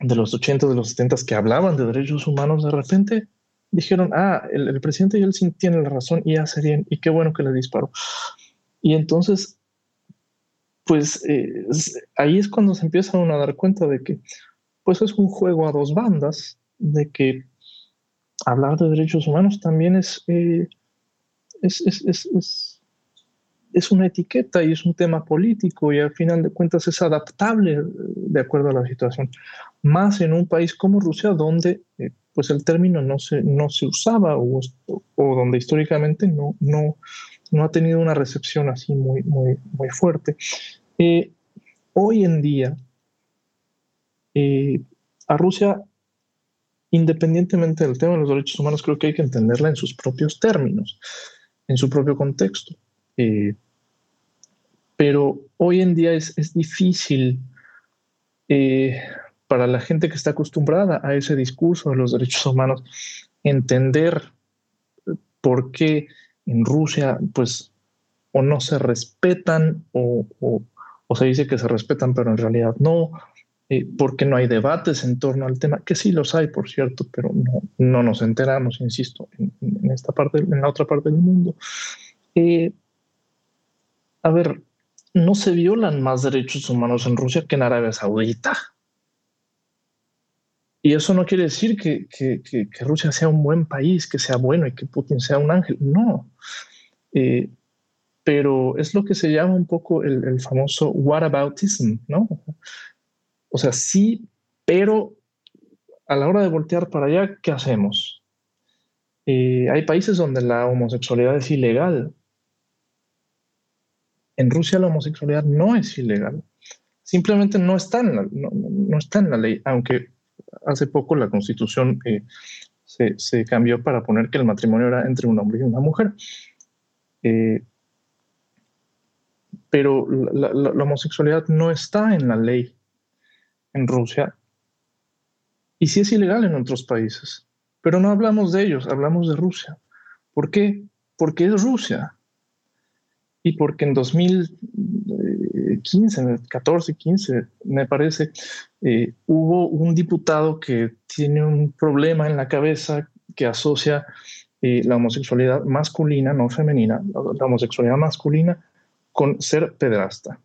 [SPEAKER 2] de los 80, de los 70, que hablaban de derechos humanos, de repente dijeron, ah, el, presidente Yeltsin tiene la razón y hace bien, y qué bueno que le disparó. Y entonces, pues eh, ahí es cuando se empieza uno a dar cuenta de que, pues es un juego a dos bandas, de que hablar de derechos humanos también es, eh, es, es, una etiqueta y es un tema político y al final de cuentas es adaptable de acuerdo a la situación. Más en un país como Rusia donde eh, pues el término no se, no se usaba o, o, donde históricamente no, no, no ha tenido una recepción así muy, muy, muy fuerte. Eh, hoy en día, a Rusia independientemente del tema de los derechos humanos, creo que hay que entenderla en sus propios términos, en su propio contexto. Eh, pero hoy en día es, difícil eh, para la gente que está acostumbrada a ese discurso de los derechos humanos entender por qué en Rusia, pues, o no se respetan o, o se dice que se respetan, pero en realidad no, eh, porque no hay debates en torno al tema, que sí los hay, por cierto, pero no, no nos enteramos, insisto, en, esta parte, en la otra parte del mundo. Eh, a ver, no se violan más derechos humanos en Rusia que en Arabia Saudita. Y eso no quiere decir que, Rusia sea un buen país, que sea bueno y que Putin sea un ángel. No. Eh, pero es lo que se llama un poco el, el famoso whataboutism, ¿no? O sea, sí, pero a la hora de voltear para allá, ¿qué hacemos? Eh, hay países donde la homosexualidad es ilegal. En Rusia la homosexualidad no es ilegal. Simplemente no está en la, no, está en la ley, aunque hace poco la constitución eh, se, cambió para poner que el matrimonio era entre un hombre y una mujer. Eh, pero la homosexualidad no está en la ley en Rusia y sí es ilegal en otros países. Pero no hablamos de ellos, hablamos de Rusia. ¿Por qué? Porque es Rusia. Y porque en 2015, 14, 15, me parece, eh, hubo un diputado que tiene un problema en la cabeza que asocia eh, la homosexualidad masculina, no femenina, la homosexualidad masculina con ser pedrasta.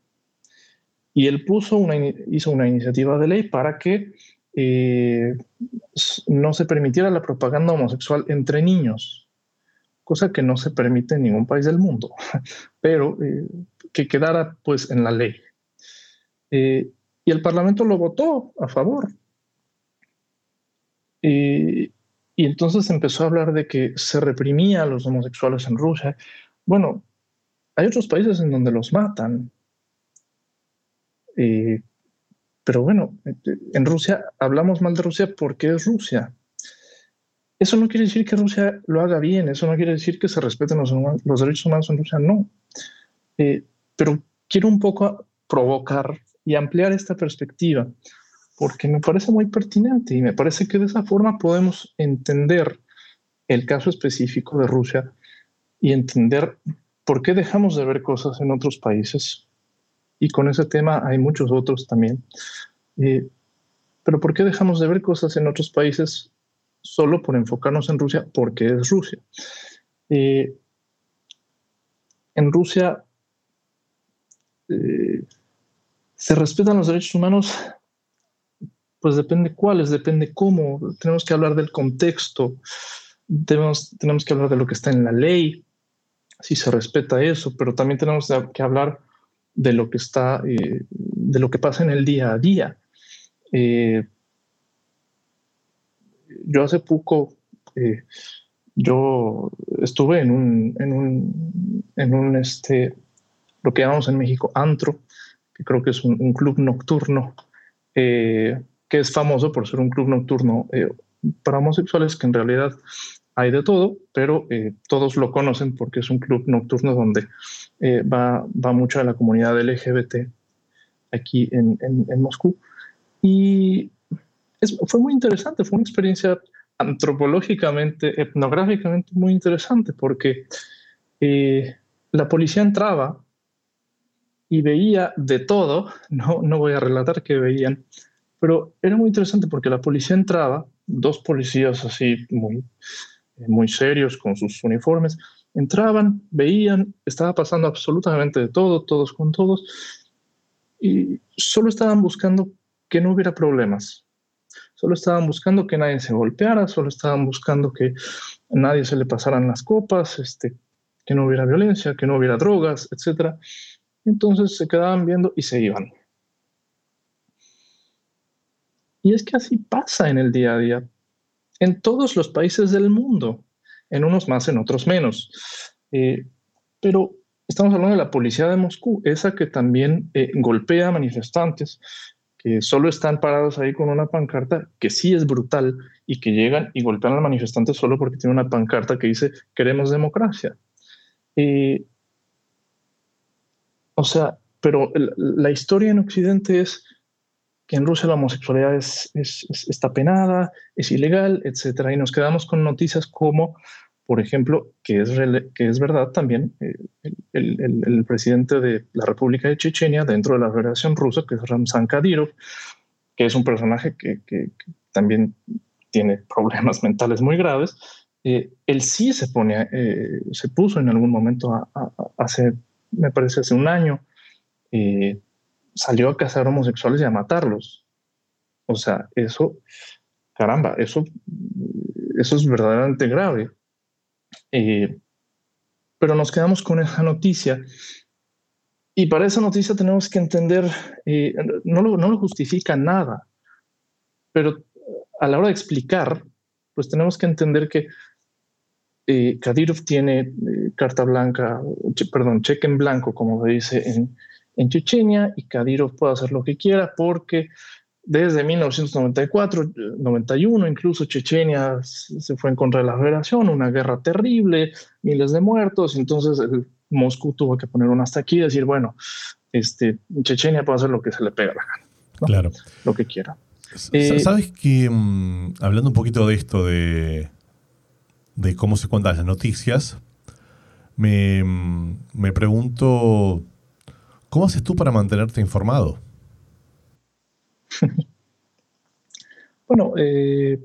[SPEAKER 2] Y él puso una, hizo una iniciativa de ley para que eh, no se permitiera la propaganda homosexual entre niños, cosa que no se permite en ningún país del mundo, [laughs] pero eh, que quedara pues en la ley. Eh, y el Parlamento lo votó a favor. y entonces empezó a hablar de que se reprimía a los homosexuales en Rusia. Bueno, hay otros países en donde los matan. Eh, pero bueno, en Rusia hablamos mal de Rusia porque es Rusia. Eso no quiere decir que Rusia lo haga bien, eso no quiere decir que se respeten los, derechos humanos en Rusia, no. Eh, pero quiero un poco provocar y ampliar esta perspectiva, porque me parece muy pertinente y me parece que de esa forma podemos entender el caso específico de Rusia y entender por qué dejamos de ver cosas en otros países y con ese tema hay muchos otros también. Eh, pero ¿por qué dejamos de ver cosas en otros países solo por enfocarnos en Rusia? Porque es Rusia. Eh, en Rusia eh, se respetan los derechos humanos, pues depende cuáles, depende cómo. Tenemos que hablar del contexto, tenemos, tenemos que hablar de lo que está en la ley, si se respeta eso, pero también tenemos que hablar de lo que está, eh, de lo que pasa en el día a día. Eh, yo hace poco, eh, yo estuve en un, en un, en un, este, lo que llamamos en México antro, que creo que es un, club nocturno, que es famoso por ser un club nocturno para homosexuales que en realidad hay de todo, pero eh, todos lo conocen porque es un club nocturno donde eh, va, va mucha la comunidad LGBT aquí en, en, Moscú. Y fue muy interesante, fue una experiencia antropológicamente, etnográficamente muy interesante porque eh, la policía entraba y veía de todo, [laughs] no, no voy a relatar qué veían, pero era muy interesante porque la policía entraba, dos policías así muy muy serios con sus uniformes, entraban, veían, estaba pasando absolutamente de todo, todos con todos, y solo estaban buscando que no hubiera problemas. Solo estaban buscando que nadie se golpeara, solo estaban buscando que nadie se le pasaran las copas, este, que no hubiera violencia, que no hubiera drogas, etc. Entonces se quedaban viendo y se iban. Y es que así pasa en el día a día en todos los países del mundo, en unos más, en otros menos. Eh, pero estamos hablando de la policía de Moscú, esa que también eh, golpea manifestantes, que solo están parados ahí con una pancarta, que sí es brutal, y que llegan y golpean a los manifestantes solo porque tiene una pancarta que dice queremos democracia. O sea, pero la historia en Occidente es que en Rusia la homosexualidad es, está penada, es ilegal, etc. Y nos quedamos con noticias como, por ejemplo, que es, que es verdad también, eh, el, presidente de la República de Chechenia, dentro de la Federación Rusa, que es Ramzan Kadyrov, que es un personaje que, también tiene problemas [laughs] mentales muy graves, eh, él sí se pone, eh, se puso en algún momento hace, me parece, hace un año, salió a cazar homosexuales y a matarlos. O sea, eso, caramba, eso, eso es verdaderamente grave. Eh, pero nos quedamos con esa noticia. Y para esa noticia tenemos que entender, eh, no, lo, no lo justifica nada, pero a la hora de explicar, pues tenemos que entender que eh, tiene eh, carta blanca, perdón, cheque en blanco, como se dice en, en Chechenia y Kadyrov puede hacer lo que quiera porque desde 1994, 91, incluso Chechenia se fue en contra de la federación, una guerra terrible, miles de muertos, entonces el Moscú tuvo que poner un hasta aquí y decir, bueno, este, Chechenia puede hacer lo que se le pega la gana. Claro. Lo que quiera.
[SPEAKER 1] Eh, ¿Sabes que, mm, hablando un poquito de esto, de, de cómo se cuentan las noticias, me, mm, me pregunto ¿Cómo haces tú para mantenerte informado? [laughs]
[SPEAKER 2] bueno, eh,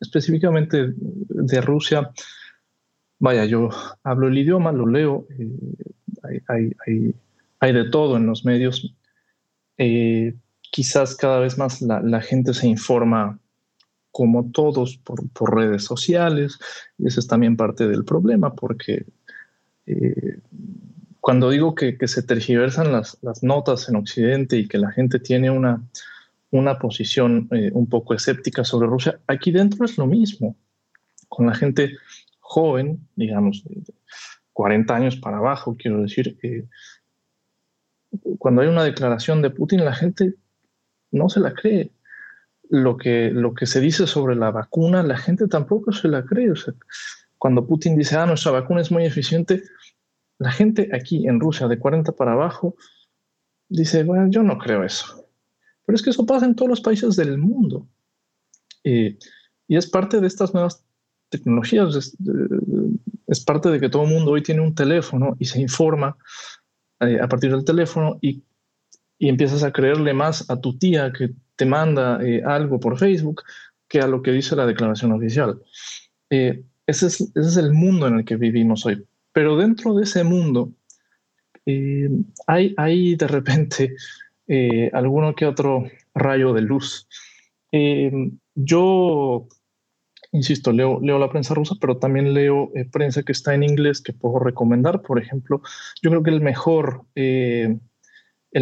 [SPEAKER 2] específicamente de Rusia, vaya, yo hablo el idioma, lo leo, eh, hay, de todo en los medios. Eh, quizás cada vez más la, gente se informa como todos por, redes sociales, y eso es también parte del problema, porque cuando digo que, se tergiversan las, notas en Occidente y que la gente tiene una, una posición eh, un poco escéptica sobre Rusia, aquí dentro es lo mismo. Con la gente joven, digamos, de 40 años para abajo, quiero decir, eh, cuando hay una declaración de Putin, la gente no se la cree. Lo que, lo que se dice sobre la vacuna, la gente tampoco se la cree. Cuando Putin dice, ah, nuestra vacuna es muy eficiente, la gente aquí en Rusia de 40 para abajo dice, bueno, yo no creo eso. Pero es que eso pasa en todos los países del mundo. y es parte de estas nuevas tecnologías, es, parte de que todo el mundo hoy tiene un teléfono y se informa eh, a partir del teléfono y, empiezas a creerle más a tu tía que te manda eh, algo por Facebook que a lo que dice la declaración oficial. Eh, ese, es, el mundo en el que vivimos hoy. Pero dentro de ese mundo hay, hay de repente eh, alguno que otro rayo de luz. yo, insisto, leo, leo la prensa rusa, pero también leo prensa que está en inglés que puedo recomendar. Por ejemplo, yo creo que el mejor, el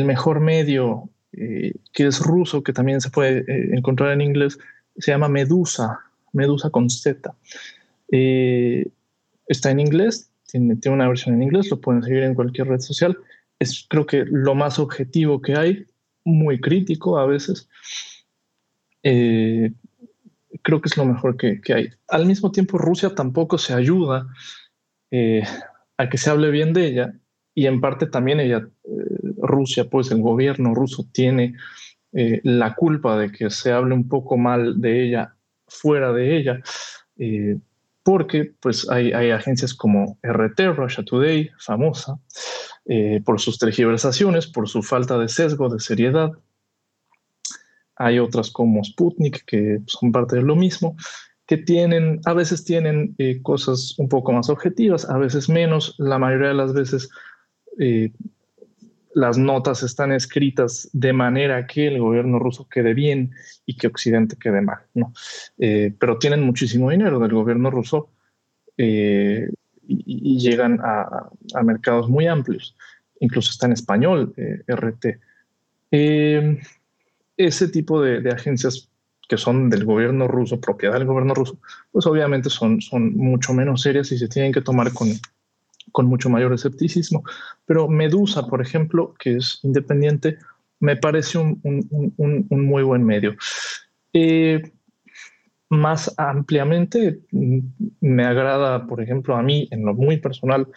[SPEAKER 2] mejor medio que es ruso, que también se puede encontrar en inglés, se llama Medusa, Medusa con Z. está en inglés, tiene, tiene una versión en inglés, lo pueden seguir en cualquier red social. Es creo que lo más objetivo que hay, muy crítico a veces. Eh, creo que es lo mejor que, que, hay. Al mismo tiempo, Rusia tampoco se ayuda eh, a que se hable bien de ella y en parte también ella, eh, Rusia, pues el gobierno ruso tiene la culpa de que se hable un poco mal de ella fuera de ella porque pues hay, agencias como RT, Russia Today, famosa, eh, por sus tergiversaciones, por su falta de sesgo, de seriedad. Hay otras como Sputnik, que son parte de lo mismo, que tienen, a veces tienen eh, cosas un poco más objetivas, a veces menos, la mayoría de las veces eh, las notas están escritas de manera que el gobierno ruso quede bien y que Occidente quede mal, ¿no? Pero tienen muchísimo dinero del gobierno ruso y, llegan a, mercados muy amplios. Incluso está en español, eh, RT. ese tipo de, agencias que son del gobierno ruso, propiedad del gobierno ruso, pues obviamente son, son mucho menos serias y se tienen que tomar con, con mucho mayor escepticismo. Pero Medusa, por ejemplo, que es independiente, me parece un, muy buen medio. Eh, más ampliamente, mm, me agrada, por ejemplo, a mí, en lo muy personal,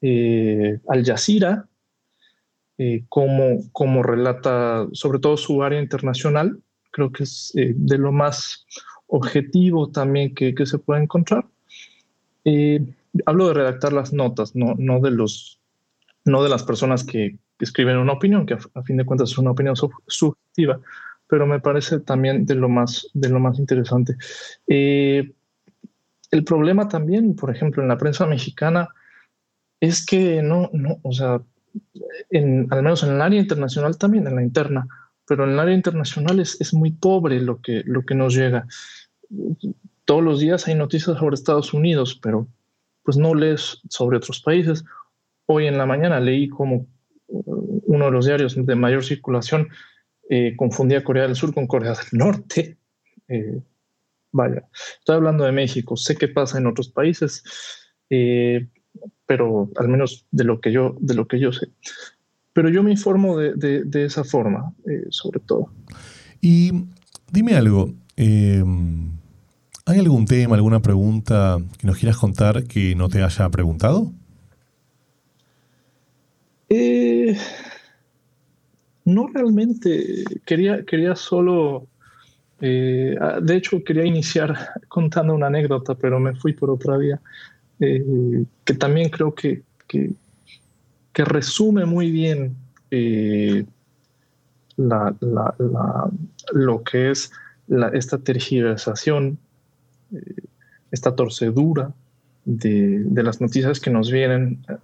[SPEAKER 2] eh, Al Jazeera, eh, como, como relata sobre todo su área internacional, creo que es de lo más objetivo también que, que se puede encontrar. Hablo de redactar las notas, no, no, de, los, no de las personas que, escriben una opinión, que a, fin de cuentas es una opinión subjetiva, pero me parece también de lo más, de lo más interesante. Eh, el problema también, por ejemplo, en la prensa mexicana, es que no, no, o sea, en, al menos en el área internacional también, en la interna, pero en el área internacional es, es muy pobre lo que, lo que nos llega. Todos los días hay noticias sobre Estados Unidos, pero pues no lees sobre otros países. Hoy en la mañana leí como uh, uno de los diarios de mayor circulación eh, confundía Corea del Sur con Corea del Norte. Eh, vaya, estoy hablando de México, sé qué pasa en otros países, eh, pero al menos de lo que yo, de lo que yo sé. Pero yo me informo de, de esa forma, sobre todo.
[SPEAKER 1] Y dime algo. ¿Hay algún tema, alguna pregunta que nos quieras contar que no te haya preguntado?
[SPEAKER 2] Eh, no realmente. Quería, quería solo. Eh, ah, de hecho, quería iniciar [laughs] contando una anécdota, pero me fui por otra vía. Eh, que también creo que, que, resume muy bien lo que es esta tergiversación esta torcedura de, las noticias que nos vienen eh,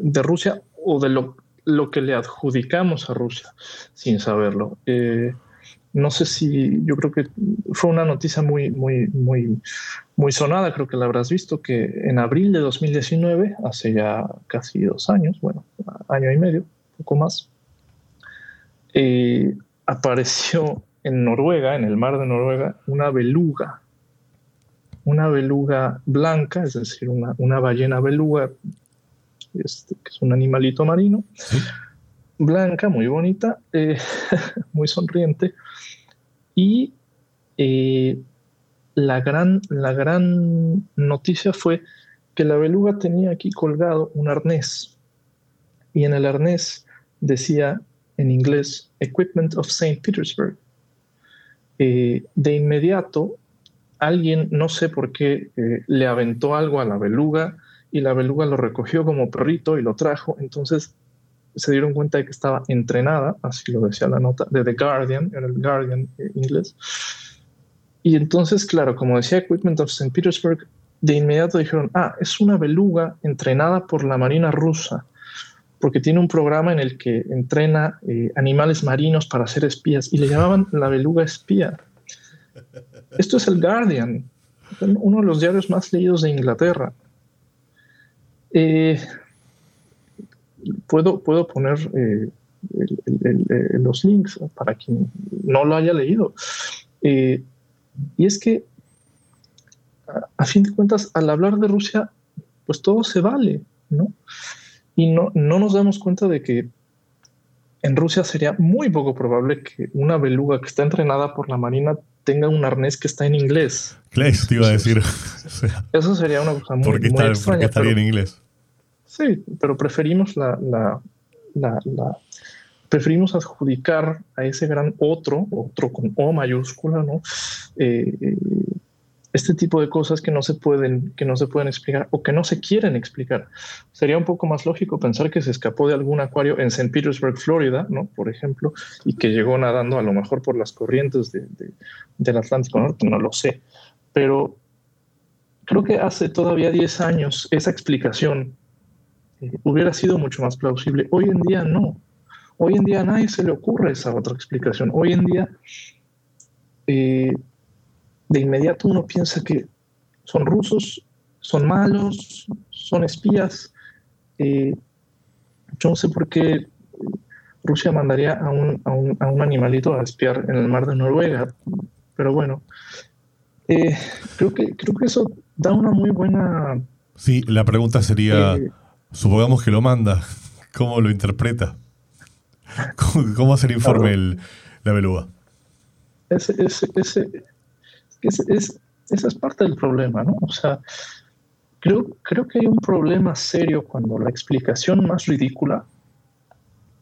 [SPEAKER 2] de Rusia o de lo, lo que le adjudicamos a Rusia sin saberlo. Eh, no sé si yo creo que fue una noticia muy, muy, muy, sonada, creo que la habrás visto, que en abril de 2019, hace ya casi dos años, bueno, año y medio, poco más, eh, apareció en Noruega, en el mar de Noruega, una beluga una beluga blanca, es decir, una, ballena beluga, este, que es un animalito marino, blanca, muy bonita, eh, [laughs] muy sonriente. Y eh, la, gran, la gran noticia fue que la beluga tenía aquí colgado un arnés. Y en el arnés decía en inglés Equipment of St. Petersburg. Eh, de inmediato alguien, no sé por qué, eh, le aventó algo a la beluga y la beluga lo recogió como perrito y lo trajo. Entonces se dieron cuenta de que estaba entrenada, así lo decía la nota, de The Guardian, en el Guardian eh, inglés. Y entonces, claro, como decía Equipment of St. Petersburg, de inmediato dijeron, ah, es una beluga entrenada por la Marina rusa. porque tiene un programa en el que entrena eh, animales marinos para ser espías y le llamaban la beluga espía. Esto es el Guardian, uno de los diarios más leídos de Inglaterra. Eh, puedo, puedo poner eh, los links para quien no lo haya leído. y es que, a fin de cuentas, al hablar de Rusia, pues todo se vale, ¿no? Y no, no nos damos cuenta de que en Rusia sería muy poco probable que una beluga que está entrenada por la Marina tenga un arnés que está en inglés.
[SPEAKER 1] Claro, te iba a decir. [laughs]
[SPEAKER 2] Eso sería una cosa muy, ¿Por qué
[SPEAKER 1] estaría en inglés?
[SPEAKER 2] Sí, pero preferimos la, la, la, preferimos adjudicar a ese gran otro, otro con O mayúscula, ¿no? Eh, eh, este tipo de cosas que no se pueden que no se pueden explicar o que no se quieren explicar. Sería un poco más lógico pensar que se escapó de algún acuario en St. Petersburg, Florida, ¿no? Por ejemplo, y que llegó nadando a lo mejor por las corrientes del Atlántico Norte, no lo sé. Pero creo que hace todavía 10 años esa explicación eh, hubiera sido mucho más plausible. Hoy en día no. Hoy en día a nadie se le ocurre esa otra explicación. Hoy en día eh, de inmediato uno piensa que son rusos, son malos, son espías. Eh, yo no sé por qué Rusia mandaría a un, a, un, a un, animalito a espiar en el mar de Noruega, pero bueno, eh, creo, que, creo que eso da una muy buena...
[SPEAKER 1] Sí, la pregunta sería, eh, supongamos que lo manda, [laughs] ¿cómo lo interpreta? [laughs] ¿Cómo, hace el informe el, la beluga?
[SPEAKER 2] Ese, ese, ese, es, es, esa es parte del problema, ¿no? O sea, creo, creo que hay un problema serio cuando la explicación más ridícula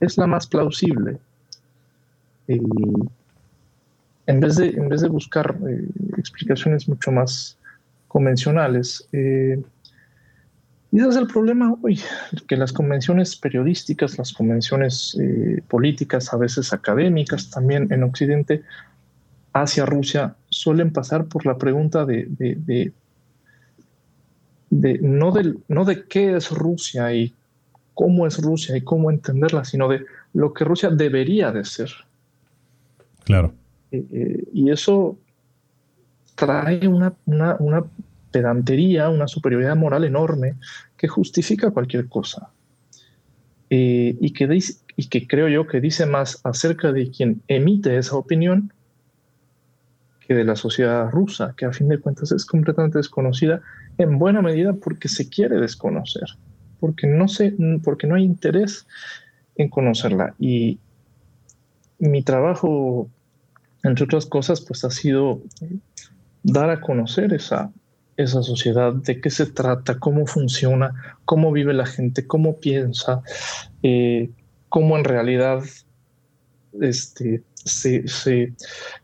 [SPEAKER 2] es la más plausible. Y en, vez de, en vez de buscar eh, explicaciones mucho más convencionales, eh, y ese es el problema hoy, que las convenciones periodísticas, las convenciones eh, políticas, a veces académicas también en Occidente, hacia Rusia suelen pasar por la pregunta de, de, de, no, del, no de qué es Rusia y cómo es Rusia y cómo entenderla, sino de lo que Rusia debería de ser.
[SPEAKER 1] Claro.
[SPEAKER 2] Eh, eh, y eso trae una, una, una, pedantería, una superioridad moral enorme que justifica cualquier cosa. Eh, y, que dice, y que creo yo que dice más acerca de quien emite esa opinión que de la sociedad rusa, que a fin de cuentas es completamente desconocida en buena medida porque se quiere desconocer, porque no, se, porque no hay interés en conocerla. Y mi trabajo, entre otras cosas, pues ha sido dar a conocer esa, esa sociedad, de qué se trata, cómo funciona, cómo vive la gente, cómo piensa, eh, cómo en realidad este, se, se,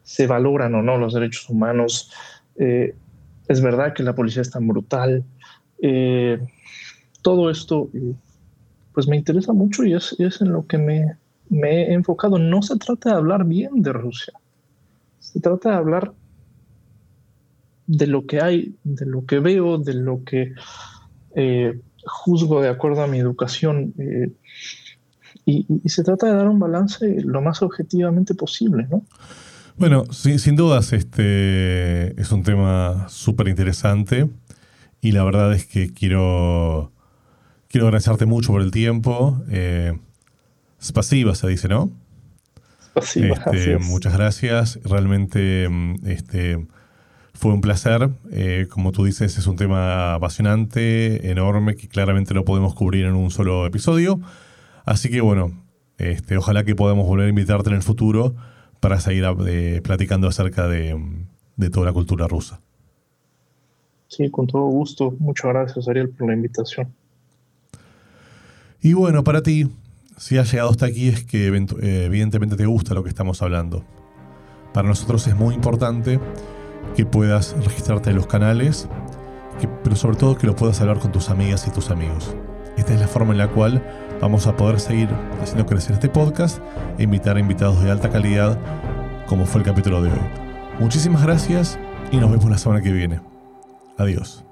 [SPEAKER 2] se valoran o no los derechos humanos. Eh, es verdad que la policía es tan brutal. Eh, todo esto, eh, pues me interesa mucho y es, es en lo que me, me, he enfocado. No se trata de hablar bien de Rusia, se trata de hablar de lo que hay, de lo que veo, de lo que juzgo de acuerdo a mi educación. Y, se trata de dar un balance lo más objetivamente posible, ¿no?
[SPEAKER 1] Bueno, sin dudas este es un tema súper interesante y la verdad es que quiero, quiero agradecerte mucho por el tiempo. Eh, spasiba se dice, ¿no?
[SPEAKER 2] este,
[SPEAKER 1] muchas gracias. Realmente este, fue un placer. Eh, como tú dices, es un tema apasionante, enorme, que claramente lo podemos cubrir en un solo episodio. Así que bueno, este, ojalá que podamos volver a invitarte en el futuro para seguir eh, platicando acerca de, toda la cultura rusa.
[SPEAKER 2] Sí, con todo gusto. Muchas gracias, Ariel, por la invitación.
[SPEAKER 1] Y bueno, para ti, si has llegado hasta aquí es que eh, evidentemente te gusta lo que estamos hablando. Para nosotros es muy importante que puedas registrarte en los canales, pero sobre todo que lo puedas hablar con tus amigas y tus amigos. Esta es la forma en la cual vamos a poder seguir haciendo crecer este podcast e invitar a invitados de alta calidad como fue el capítulo de hoy. Muchísimas gracias y nos vemos la semana que viene. Adiós.